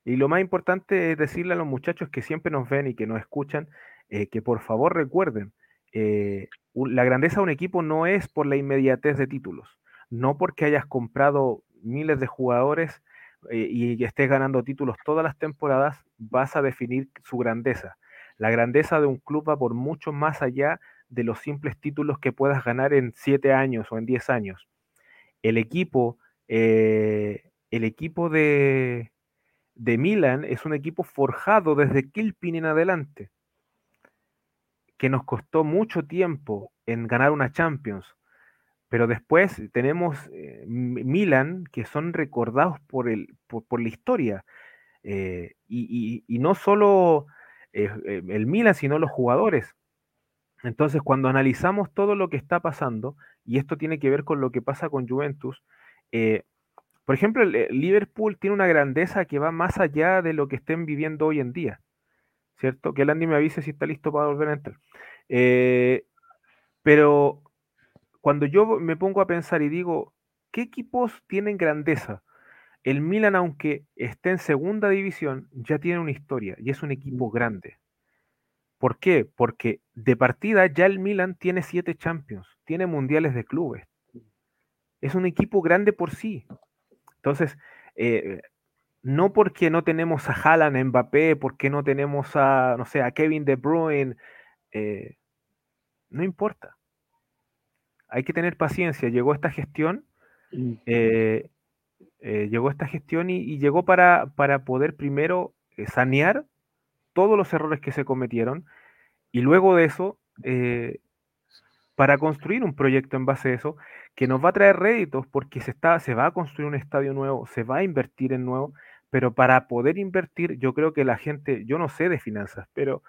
y lo más importante es decirle a los muchachos que siempre nos ven y que nos escuchan, eh, que por favor recuerden, eh, la grandeza de un equipo no es por la inmediatez de títulos, no porque hayas comprado miles de jugadores eh, y estés ganando títulos todas las temporadas, vas a definir su grandeza. La grandeza de un club va por mucho más allá de los simples títulos que puedas ganar en siete años o en diez años. El equipo, eh, el equipo de, de Milan es un equipo forjado desde Kilpin en adelante que nos costó mucho tiempo en ganar una Champions. Pero después tenemos eh, Milan, que son recordados por, el, por, la historia. Eh, y, no solo eh, el Milan, sino los jugadores. Entonces, cuando analizamos todo lo que está pasando, y esto tiene que ver con lo que pasa con Juventus, por ejemplo, el, Liverpool tiene una grandeza que va más allá de lo que estén viviendo hoy en día. ¿cierto? Que el Andy me avise si está listo para volver a entrar. Eh, pero cuando yo me pongo a pensar y digo, ¿qué equipos tienen grandeza? El Milan, aunque esté en segunda división, ya tiene una historia y es un equipo grande. ¿Por qué? Porque de partida ya el Milan tiene siete Champions, tiene mundiales de clubes. Es un equipo grande por sí. Entonces, eh, no porque no tenemos a Haaland, Mbappé, porque no tenemos a, no sé, a Kevin De Bruyne, eh, no importa. Hay que tener paciencia. Llegó esta gestión, eh, eh, llegó esta gestión y, llegó para, para, poder primero sanear todos los errores que se cometieron y luego de eso para construir un proyecto en base a eso que nos va a traer réditos porque se, está, se va a construir un estadio nuevo, se va a invertir en nuevo, pero para poder invertir, yo creo que la gente, yo no sé de finanzas, pero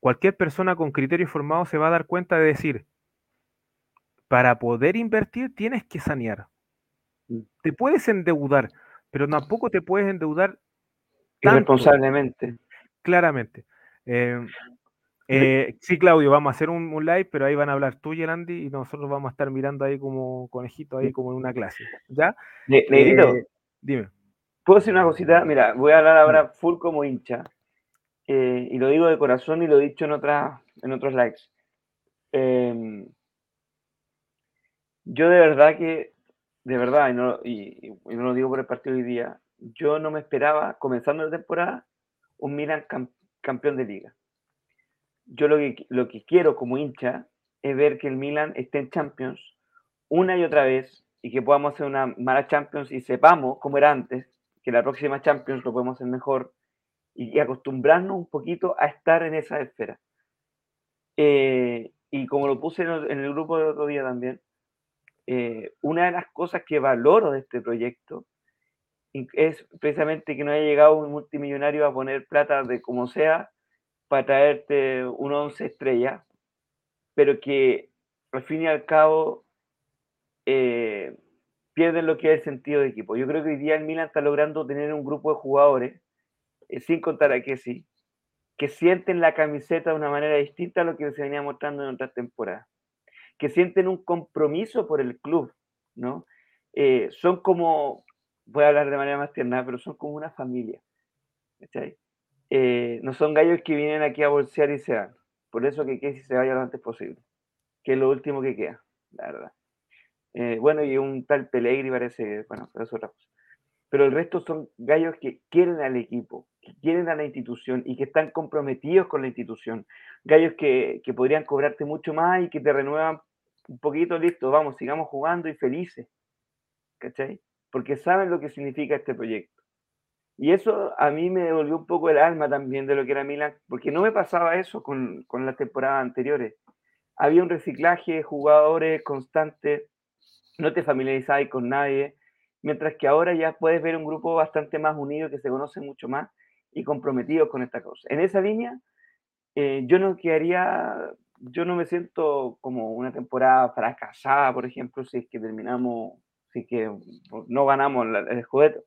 cualquier persona con criterio formado se va a dar cuenta de decir, para poder invertir tienes que sanear. Mm. Te puedes endeudar, pero tampoco te puedes endeudar irresponsablemente. Claramente. Em, eh, sí, Claudio, vamos a hacer un, live, pero ahí van a hablar tú y el Andy y nosotros vamos a estar mirando ahí como conejito, ahí como en una clase. ¿Ya? Negrito, eh, dime. ¿Puedo decir una cosita? Mira, voy a hablar ahora full como hincha. Eh, y lo digo de corazón y lo he dicho en, otra, en otros likes. Em, yo de verdad que, de verdad, y no, y, no, lo digo por el partido de hoy día, yo no me esperaba, comenzando la temporada, un Milan campeón de liga. Yo lo que, lo que quiero como hincha es ver que el Milan esté en Champions una y otra vez y que podamos hacer una mala Champions y sepamos, como era antes, que la próxima Champions lo podemos hacer mejor y, acostumbrarnos un poquito a estar en esa esfera. Eh, y como lo puse en el, grupo de otro día también, eh, una de las cosas que valoro de este proyecto es precisamente que no haya llegado un multimillonario a poner plata de como sea para traerte un 11 estrella, pero que al fin y al cabo eh, pierden lo que es el sentido de equipo. Yo creo que hoy día el Milan está logrando tener un grupo de jugadores, eh, sin contar a que sí, que sienten la camiseta de una manera distinta a lo que se venía mostrando en otras temporadas, que sienten un compromiso por el club, ¿no? Eh, son como, voy a hablar de manera más tierna, pero son como una familia, eh, no son gallos que vienen aquí a bolsear y se van. Por eso que si se vaya lo antes posible, que es lo último que queda, la verdad. Eh, bueno, y un tal Pelegri parece, bueno, pero es otra cosa. Pero el resto son gallos que quieren al equipo, que quieren a la institución y que están comprometidos con la institución. Gallos que, que podrían cobrarte mucho más y que te renuevan un poquito, listo, vamos, sigamos jugando y felices. ¿Cachai? Porque saben lo que significa este proyecto. Y eso a mí me devolvió un poco el alma también de lo que era Milan, porque no me pasaba eso con, con las temporadas anteriores. Había un reciclaje de jugadores constante, no te familiarizabas con nadie, mientras que ahora ya puedes ver un grupo bastante más unido, que se conoce mucho más y comprometido con esta cosa. En esa línea, eh, yo no quedaría, yo no me siento como una temporada fracasada, por ejemplo, si es que terminamos, si es que no ganamos el juguete.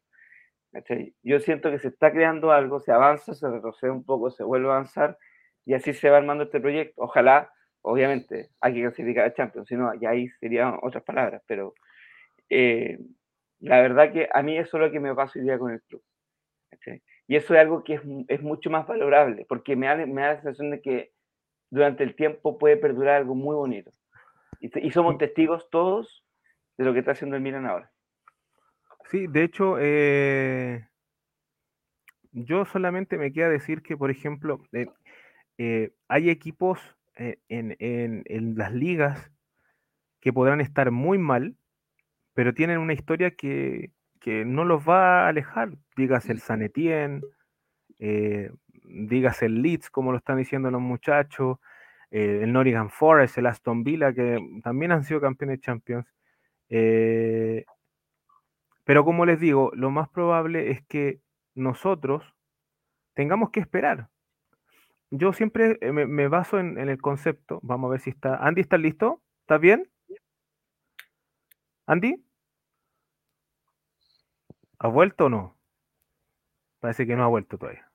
Yo siento que se está creando algo, se avanza, se retrocede un poco, se vuelve a avanzar y así se va armando este proyecto. Ojalá obviamente hay que clasificar a Champions, si no, ya ahí serían otras palabras, pero eh, la verdad que a mí eso es lo que me pasa hoy día con el club. Y eso es algo que es, es, mucho más valorable, porque me da, me da la sensación de que durante el tiempo puede perdurar algo muy bonito. Y, y somos testigos todos de lo que está haciendo el Milan ahora. Sí, de hecho, eh, yo solamente me queda decir que, por ejemplo, eh, hay equipos eh, en, las ligas que podrán estar muy mal, pero tienen una historia que, no los va a alejar. Digas el San Etienne, eh, digas el Leeds, como lo están diciendo los muchachos, eh, el Nottingham Forest, el Aston Villa, que también han sido campeones Champions. pero como les digo, lo más probable es que nosotros tengamos que esperar yo siempre eh, me, baso en, el concepto. Vamos a ver si está. Andy, ¿estás listo? ¿Estás bien? ¿Andy? ¿Ha vuelto o no? Parece que no ha vuelto todavía.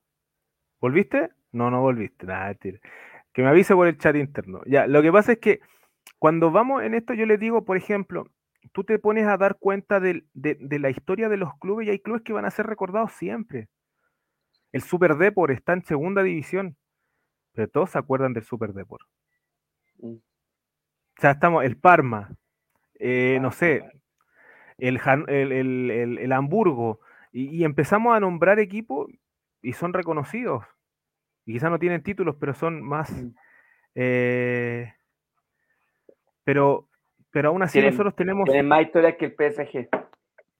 ¿Volviste? No, no volviste. Nada, que me avise por el chat interno. Ya, lo que pasa es que cuando vamos en esto, yo les digo, por ejemplo, tú te pones a dar cuenta de, de la historia de los clubes y hay clubes que van a ser recordados siempre. El Super Depor está en segunda división pero todos se acuerdan del Super Deport. Mm. O sea, estamos, el Parma, eh, no sé, el, el, Hamburgo, y, empezamos a nombrar equipos y son reconocidos. Y quizás no tienen títulos, pero son más. Mm. Eh, pero, pero aún así nosotros tenemos. Tienen más historias que el PSG.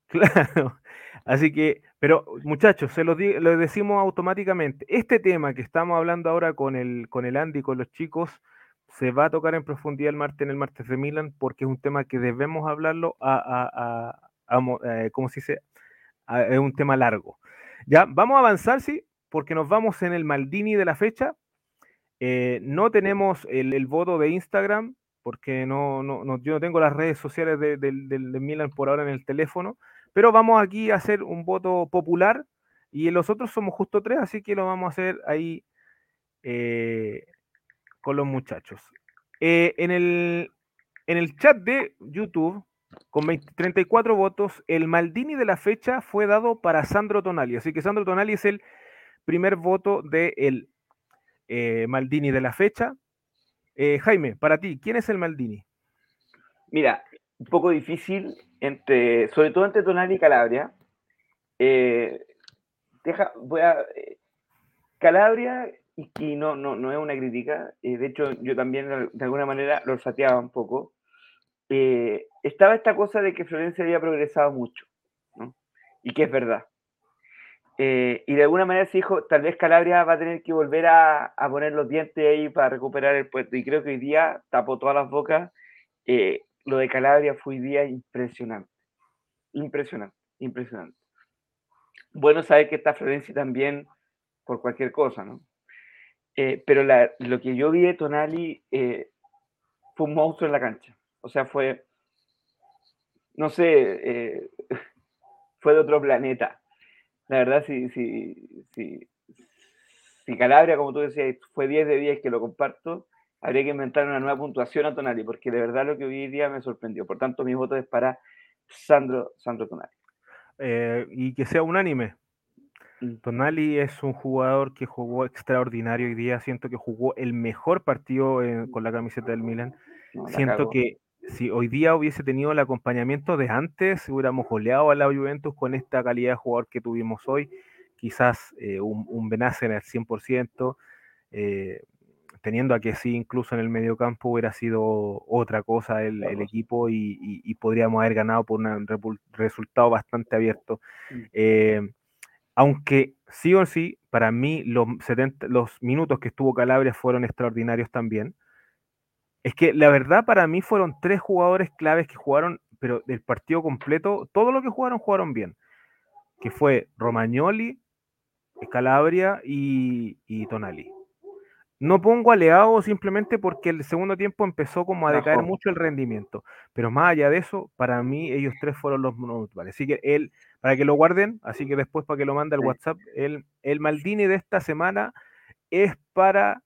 Claro. Así que, pero muchachos, se lo, decimos automáticamente. Este tema que estamos hablando ahora con el, con el Andy, con los chicos, se va a tocar en profundidad el martes en el martes de Milan porque es un tema que debemos hablarlo a, eh, ¿cómo se dice? es un tema largo. Ya, vamos a avanzar, sí, porque nos vamos en el Maldini de la fecha. Eh, no tenemos el, voto de Instagram, porque no, no, yo no tengo las redes sociales de, Milan por ahora en el teléfono, pero vamos aquí a hacer un voto popular y los otros somos justo tres, así que lo vamos a hacer ahí eh, con los muchachos. Eh, en, el, en el chat de YouTube con 34 votos, el Maldini de la fecha fue dado para Sandro Tonali. Así que Sandro Tonali es el primer voto de eh, Maldini de la fecha. Eh, Jaime, para ti, ¿quién es el Maldini? Mira, un poco difícil, entre, sobre todo entre Tonali y Calabria. Eh, a. Calabria, y, no, no, no es una crítica, de hecho, yo también de alguna manera lo sateaba un poco eh, estaba esta cosa de que Florencia había progresado mucho, ¿no? Y que es verdad. Eh, y de alguna manera se dijo, tal vez Calabria va a tener que volver a, poner los dientes ahí para recuperar el puesto. Y creo que hoy día tapó todas las bocas. Eh, lo de Calabria fue hoy día impresionante. Impresionante, impresionante. Bueno saber que está Florencia también por cualquier cosa, ¿no? pero lo que yo vi de Tonali fue un monstruo en la cancha. O sea, fue, no sé, eh, fue de otro planeta. La verdad, si, si, si, si Calabria, como tú decías, fue 10 de 10 que lo comparto, habría que inventar una nueva puntuación a Tonali, porque de verdad lo que hoy día me sorprendió. Por tanto, mi voto es para Sandro, Sandro Tonali. Eh, y que sea unánime. Mm. Tonali es un jugador que jugó extraordinario hoy día. Siento que jugó el mejor partido eh, con la camiseta del Milan. Siento que si hoy día hubiese tenido el acompañamiento de antes, hubiéramos goleado a la Juventus con esta calidad de jugador que tuvimos hoy. Quizás eh, un, un Benacer al 100%, eh, teniendo a que sí, incluso en el medio campo hubiera sido otra cosa el, equipo y, podríamos haber ganado por un resultado bastante abierto. Mm. Eh, aunque sí o sí, para mí los, 70, los minutos que estuvo Calabria fueron extraordinarios también. Es que la verdad para mí fueron tres jugadores claves que jugaron, pero del partido completo, todo lo que jugaron, jugaron bien. Que fue Romagnoli, Calabria y, Tonali. No pongo a Leao simplemente porque el segundo tiempo empezó como a decaer mucho el rendimiento. Pero más allá de eso, para mí ellos tres fueron los monumentales. Así que él, para que lo guarden, así que después para que lo mande al WhatsApp, el, el Maldini de esta semana es para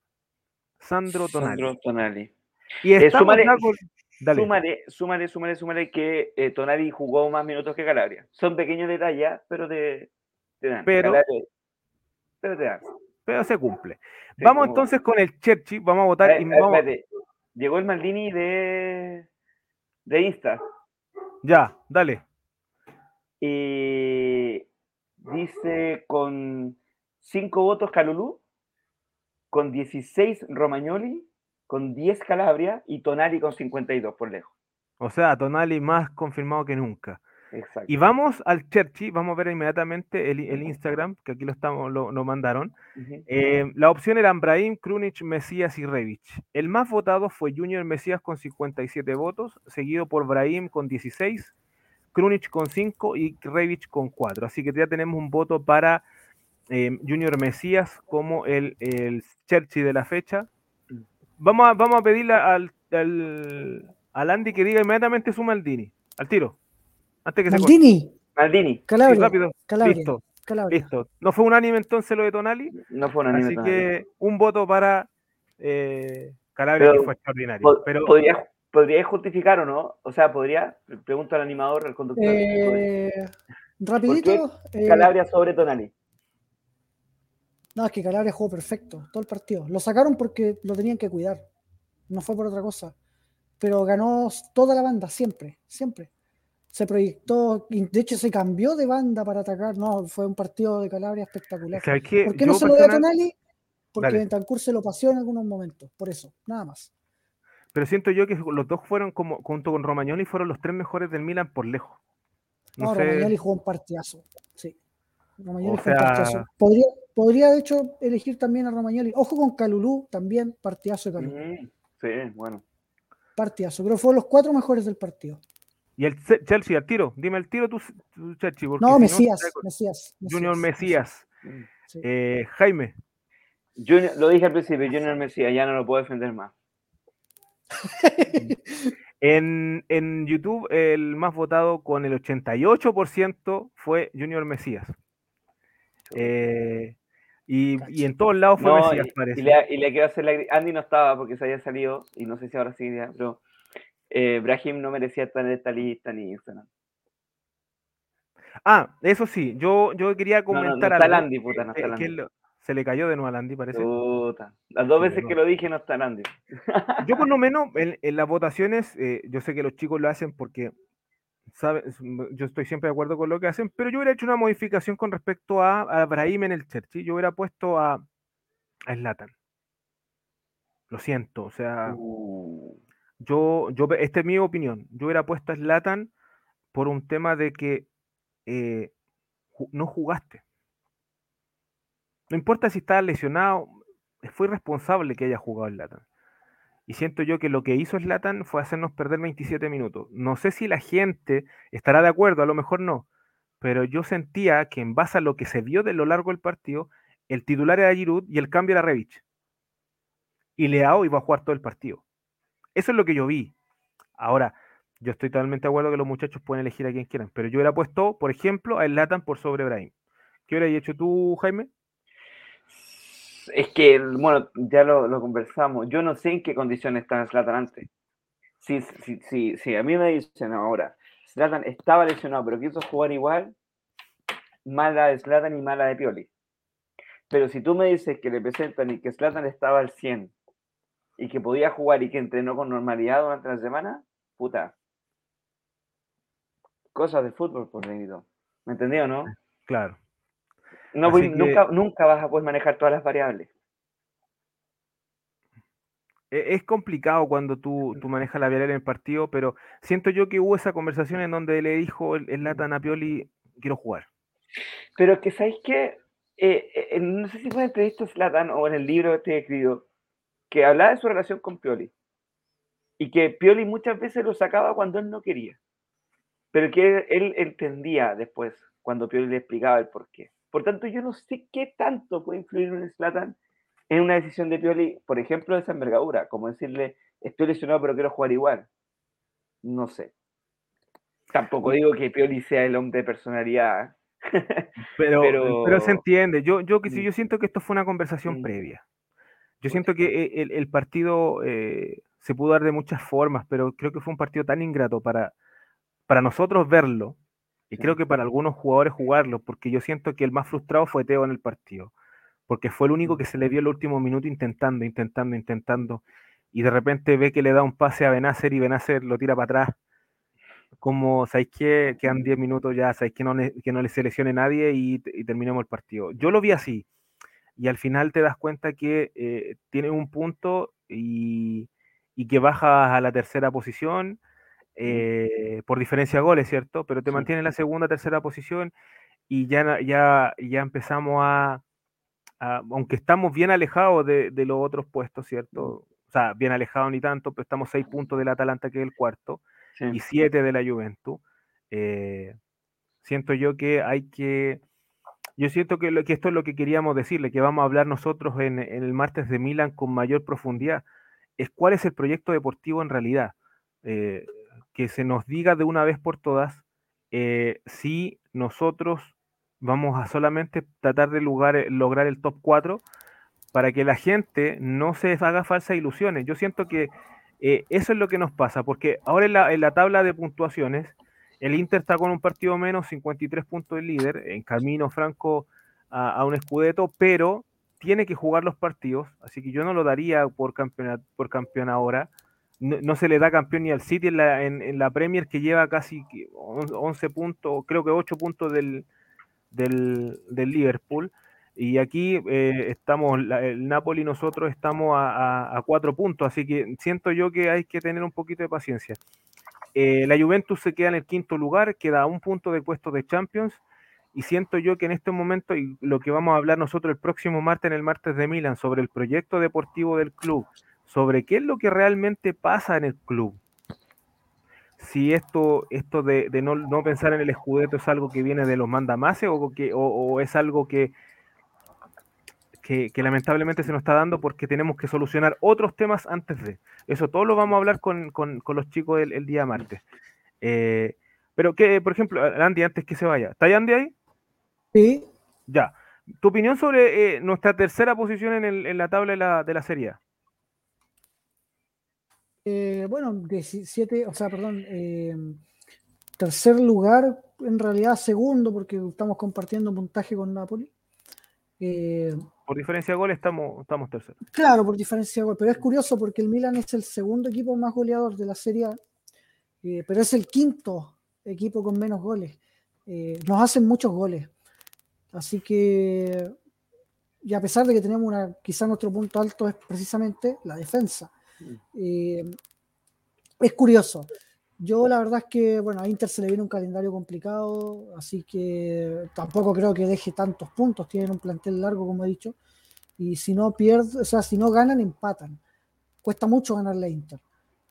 Sandro Tonali. Sandro Tonali. Y eh, súmale, súmale, súmale, súmale, que eh, Tonali jugó más minutos que Calabria. Son pequeños detalles, pero te, dan. Pero, pero te dan. Pero se cumple. vamos entonces con el Cherchi, vamos a votar. y vamos... Llegó el Maldini de, de Insta. Ya, dale. Dice con 5 votos Calulú, con 16 Romagnoli, con 10 Calabria y Tonali con 52 por lejos. O sea, Tonali más confirmado que nunca. Exacto. Y vamos al Cherchi, vamos a ver inmediatamente el, Instagram, que aquí lo, estamos, lo, mandaron. Eh, la opción eran Brahim, Krunic, Mesías y Revich. El más votado fue Junior Mesías con 57 votos, seguido por Brahim con 16, Krunic con 5 y Revich con 4. Así que ya tenemos un voto para eh, Junior Mesías como el, el Cherchi de la fecha. Vamos a, vamos a pedirle al, al, Andy que diga inmediatamente su Maldini. Al tiro. Antes que Maldini. Se Maldini. Calabria. rápido. Listo. Listo. ¿No fue unánime entonces lo de Tonali? No fue unánime. Así que un voto para eh, Calabria, que fue extraordinario. Pero, ¿podría, ¿Podría justificar o no? O sea, ¿podría? Pregunto al animador, al conductor. Eh, rapidito. Eh, Calabria sobre Tonali. No, es que Calabria jugó perfecto todo el partido. Lo sacaron porque lo tenían que cuidar. No fue por otra cosa. Pero ganó toda la banda, siempre, siempre. Se proyectó, de hecho se cambió de banda para atacar. No, fue un partido de Calabria espectacular. ¿Por qué no se lo dio a Tonali? Porque Bentancur se lo paseó en algunos momentos. Por eso, nada más. Pero siento yo que los dos fueron como, junto con Romagnoli, fueron los tres mejores del Milan por lejos. No, Romagnoli jugó un partidazo. Sí. Romagnoli fue un partidazo. Podría, Podría, de hecho, elegir también a Romagnoli. Ojo con Calulú, también partidazo de Calulú. Sí, bueno. Partidazo, pero fueron los cuatro mejores del partido. Y el Chelsea, al tiro, dime el tiro tú, Chelsea. no, Mesías, Mesías, Junior Mesías. Eh, Jaime. lo dije al principio, Junior Mesías, ya no lo puedo defender más. en, en, YouTube, el más votado con el 88% fue Junior Mesías. Eh, y, en todos lados fue Mesías, parece. Y le, y le quiero hacer la. Andy no estaba porque se había salido, y no sé si ahora sí, pero eh, Brahim no merecía estar en esta lista ni Ah, eso sí, yo, yo quería comentar no, no, Andy, puta, no está Landy. se le cayó de nuevo a Landy, parece. Puta. Las dos veces que lo dije no está Landy. Yo por lo menos en, las votaciones, eh, yo sé que los chicos lo hacen porque yo estoy siempre de acuerdo con lo que hacen, pero yo hubiera hecho una modificación con respecto a, a Brahim en el Chelsea. Yo hubiera puesto a, a Zlatan. Lo siento, o sea, uh. yo, yo, esta es mi opinión. Yo hubiera puesto a Zlatan por un tema de que eh, no jugaste. No importa si estaba lesionado, fue irresponsable que haya jugado Zlatan. Y siento yo que lo que hizo Slatan fue hacernos perder 27 minutos. No sé si la gente estará de acuerdo, a lo mejor no, pero yo sentía que en base a lo que se vio de lo largo del partido, el titular era Giroud y el cambio era Revich. Y Leao iba a jugar todo el partido. Eso es lo que yo vi. Ahora, yo estoy totalmente de acuerdo que los muchachos pueden elegir a quien quieran, pero yo hubiera puesto, por ejemplo, a Slatan por sobre Brahim. ¿Qué hubieras hecho tú, Jaime? Es que, bueno, ya lo, conversamos. Yo no sé en qué condiciones está Zlatan antes. Si, si, si, a mí me dicen ahora, Zlatan estaba lesionado, pero quiso jugar igual, mala de Zlatan y mala de Pioli. Pero si tú me dices que le presentan y que Zlatan estaba al 100 y que podía jugar y que entrenó con normalidad durante la semana, puta. Cosas de fútbol, por venido. ¿Me entendió, no? Claro. No nunca, nunca vas a poder manejar todas las variables. E, es complicado cuando tú, tú manejas la variable en el partido, pero siento yo que hubo esa conversación en donde le dijo el, el Latan a Pioli, quiero jugar. Pero que, ¿sabéis qué? Eh, eh, no sé si fue en entrevista Slatan o en el libro que te he escrito, que hablaba de su relación con Pioli. Y que Pioli muchas veces lo sacaba cuando él no quería. Pero que él, él entendía después, cuando Pioli le explicaba el porqué. Por tanto, yo no sé qué tanto puede influir un Slatan en una decisión de Pioli, por ejemplo, de esa envergadura, como decirle, estoy lesionado pero quiero jugar igual. No sé. Tampoco digo que Pioli sea el hombre de personalidad. pero, pero, se entiende. Yo, yo, mm. yo siento que esto fue una conversación previa. Yo siento que e, el, partido eh, se pudo dar de muchas formas, pero creo que fue un partido tan ingrato para, para nosotros verlo, y creo que para algunos jugadores jugarlo, porque yo siento que el más frustrado fue Teo en el partido, porque fue el único que se le vio el último minuto intentando, intentando, intentando, y de repente ve que le da un pase a Benacer y Benacer lo tira para atrás. Como, ¿sabéis que Quedan 10 minutos ya, ¿sabéis que no, que no le seleccione nadie y, terminemos el partido? Yo lo vi así, y al final te das cuenta que eh, tiene un punto y, y que baja a la tercera posición eh, por diferencia de goles, ¿cierto? Pero te mantiene en la segunda, tercera posición y ya, ya, ya empezamos a, aunque estamos bien alejados de, los otros puestos, ¿cierto? O sea, bien alejados ni tanto, pero estamos seis puntos del Atalanta, que es el cuarto, y siete de la Juventus. Eh, siento yo que hay que... Yo siento que, lo, que, esto es lo que queríamos decirle, que vamos a hablar nosotros en, en el martes de Milan con mayor profundidad, es cuál es el proyecto deportivo en realidad. Eh, que se nos diga de una vez por todas eh, si nosotros vamos a solamente tratar de eh, lograr el top 4 para que la gente no se haga falsas ilusiones. Yo siento que eh, eso es lo que nos pasa, porque ahora en la, tabla de puntuaciones, el Inter está con un partido menos, 53 puntos de líder, en camino franco a, un escudeto, pero tiene que jugar los partidos, así que yo no lo daría por campeón, por campeón ahora no, se le da campeón ni al City en la, en, la Premier que lleva casi 11 puntos, creo que 8 puntos del, del, Liverpool. Y aquí eh, estamos, el Napoli nosotros estamos a, a, 4 puntos, así que siento yo que hay que tener un poquito de paciencia. Eh, la Juventus se queda en el quinto lugar, queda a un punto de puesto de Champions, y siento yo que en este momento, y lo que vamos a hablar nosotros el próximo martes en el martes de Milan, sobre el proyecto deportivo del club, sobre qué es lo que realmente pasa en el club. Si esto, esto de, no, pensar en el escudeto es algo que viene de los mandamases o, que, o, es algo que, que, lamentablemente se nos está dando porque tenemos que solucionar otros temas antes de. Eso todo lo vamos a hablar con, los chicos el, día martes. Eh, pero que, por ejemplo, Andy, antes que se vaya, ¿está Andy ahí? Sí. Ya. ¿Tu opinión sobre eh, nuestra tercera posición en, la tabla de la, de la Serie eh, bueno, 17, o sea, perdón, eh, tercer lugar, en realidad segundo, porque estamos compartiendo puntaje con Napoli. por diferencia de gol estamos, estamos terceros. Claro, por diferencia de gol, pero es curioso porque el Milan es el segundo equipo más goleador de la Serie A, pero es el quinto equipo con menos goles. nos hacen muchos goles. Así que, y a pesar de que tenemos una, quizá nuestro punto alto es precisamente la defensa. Eh, es curioso. Yo la verdad es que, bueno, a Inter se le viene un calendario complicado, así que tampoco creo que deje tantos puntos. Tienen un plantel largo, como he dicho. Y si no pierden, o sea, si no ganan, empatan. Cuesta mucho ganarle a Inter.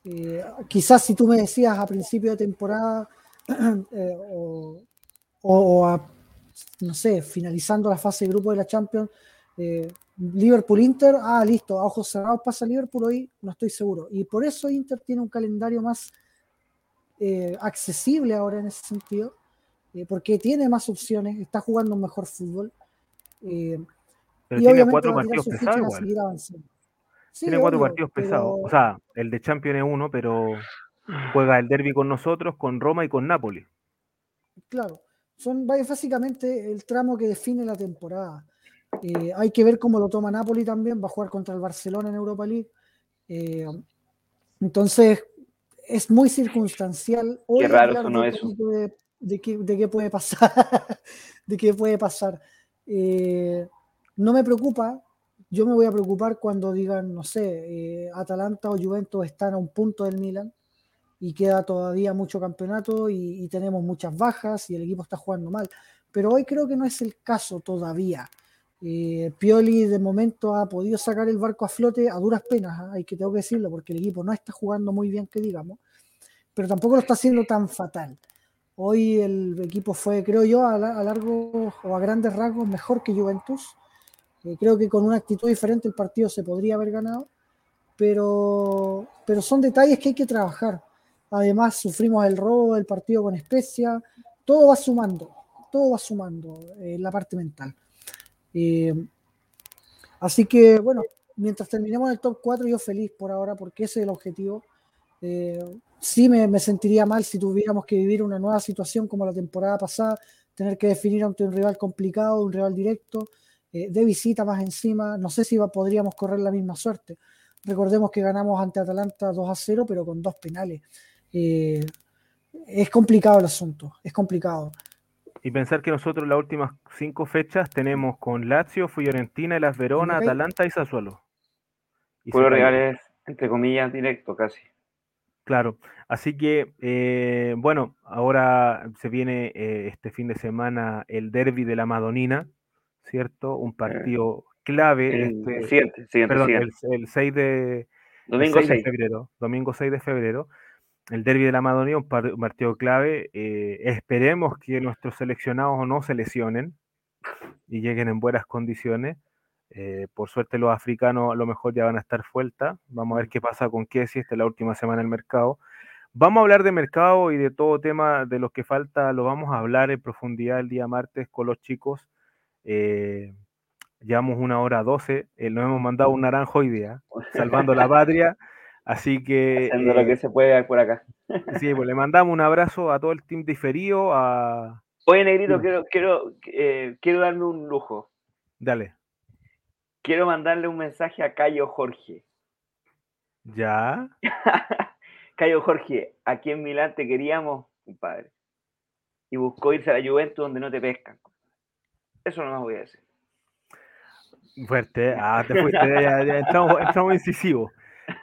Eh, quizás si tú me decías a principio de temporada eh, o, o, no sé, finalizando la fase de grupo de la Champions, eh, Liverpool-Inter, ah, listo, a ojos cerrados pasa Liverpool hoy, no estoy seguro. Y por eso Inter tiene un calendario más eh, accesible ahora en ese sentido, eh, porque tiene más opciones, está jugando un mejor fútbol. pero tiene cuatro partidos pesados tiene cuatro partidos pesados. O sea, el de Champions es uno, pero juega el derby con nosotros, con Roma y con Napoli. Claro son básicamente el tramo que define la temporada. Eh, hay que ver cómo lo toma Napoli también, va a jugar contra el Barcelona en Europa League. Eh, entonces, es muy circunstancial. Qué raro sonó eso. De, qué, puede pasar. de qué puede pasar. Eh, no me preocupa. Yo me voy a preocupar cuando digan, no sé, Atalanta o Juventus están a un punto del Milan y queda todavía mucho campeonato y, tenemos muchas bajas y el equipo está jugando mal. Pero hoy creo que no es el caso todavía. Eh, Pioli de momento ha podido sacar el barco a flote a duras penas, ¿ah? hay que tengo que decirlo, porque el equipo no está jugando muy bien, que digamos, pero tampoco lo está haciendo tan fatal. Hoy el equipo fue, creo yo, a, largo o a grandes rasgos mejor que Juventus. Eh, creo que con una actitud diferente el partido se podría haber ganado, pero, pero son detalles que hay que trabajar. Además, sufrimos el robo del partido con Especia. Todo va sumando, todo va sumando en la parte mental. Eh, así que, bueno, mientras terminemos el top 4, yo feliz por ahora, porque ese es el objetivo. Eh, sí me, sentiría mal si tuviéramos que vivir una nueva situación como la temporada pasada, tener que definir ante un rival complicado, un rival directo, eh, de visita más encima. No sé si podríamos correr la misma suerte. Recordemos que ganamos ante Atalanta 2 a 0, pero con dos penales. Eh, es complicado el asunto, es complicado. Y pensar que nosotros las últimas cinco fechas tenemos con Lazio, Fiorentina, Las Verona, Atalanta y Sassuolo. Y Pueblo Real entre comillas, directo casi. Claro, así que, eh, bueno, ahora se viene eh, este fin de semana el derby de la Madonina, ¿cierto? Un partido clave. El, este, siguiente, perdón, El, 6 de, domingo 6 de febrero, domingo 6 de febrero el derby de la Madonía, un, partido clave. Eh, esperemos que nuestros seleccionados no se lesionen y lleguen en buenas condiciones. Eh, por suerte los africanos a lo mejor ya van a estar fuertes. Vamos a ver qué pasa con Kessie, esta es la última semana del mercado. Vamos a hablar de mercado y de todo tema de los que falta, lo vamos a hablar en profundidad el día martes con los chicos. Eh, llevamos una hora doce, nos hemos mandado un naranjo hoy día, salvando la patria. Así que. Haciendo lo que eh, se puede por acá. Sí, pues le mandamos un abrazo a todo el team diferido. A... Oye, Negrito, quiero, quiero, eh, quiero darme un lujo. Dale. Quiero mandarle un mensaje a Cayo Jorge. ¿Ya? Cayo Jorge, aquí en Milán te queríamos, compadre. Y buscó irse a la Juventus donde no te pescan. Eso no me voy a decir. Fuerte, ah, te fuiste, ya, entramos, entramos incisivos.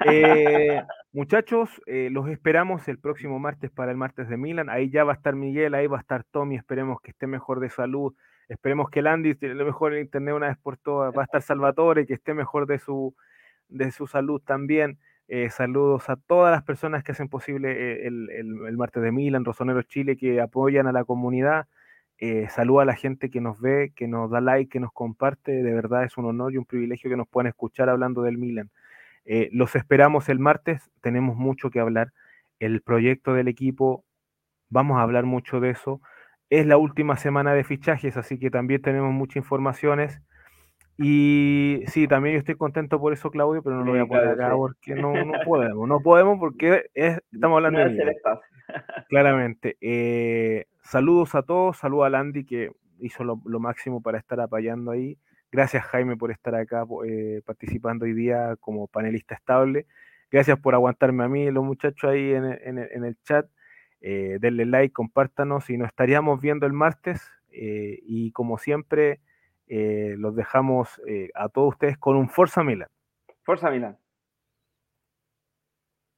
Eh, muchachos, eh, los esperamos el próximo martes para el martes de Milan. Ahí ya va a estar Miguel, ahí va a estar Tommy. Esperemos que esté mejor de salud. Esperemos que el Andy esté mejor en internet una vez por todas. Va a estar Salvatore, que esté mejor de su, de su salud también. Eh, saludos a todas las personas que hacen posible el, el, martes de Milan, Rosonero Chile, que apoyan a la comunidad. Eh, a la gente que nos ve, que nos da like, que nos comparte. De verdad es un honor y un privilegio que nos puedan escuchar hablando del Milan. Los esperamos el martes, tenemos mucho que hablar. El proyecto del equipo, vamos a hablar mucho de eso. Es la última semana de fichajes, así que también tenemos muchas informaciones. Y sí, también yo estoy contento por eso, Claudio, pero no lo voy a poner acá porque no, no, podemos. No podemos porque estamos hablando de Claramente. Eh, saludos a todos, saludos a Landy que hizo lo, máximo para estar apoyando ahí. Gracias Jaime por estar acá eh, participando hoy día como panelista estable. Gracias por aguantarme a mí, los muchachos ahí en, el chat. Eh, denle like, compártanos y nos estaríamos viendo el martes. y como siempre, eh, los dejamos eh, a todos ustedes con un Forza Milan. Forza Milan.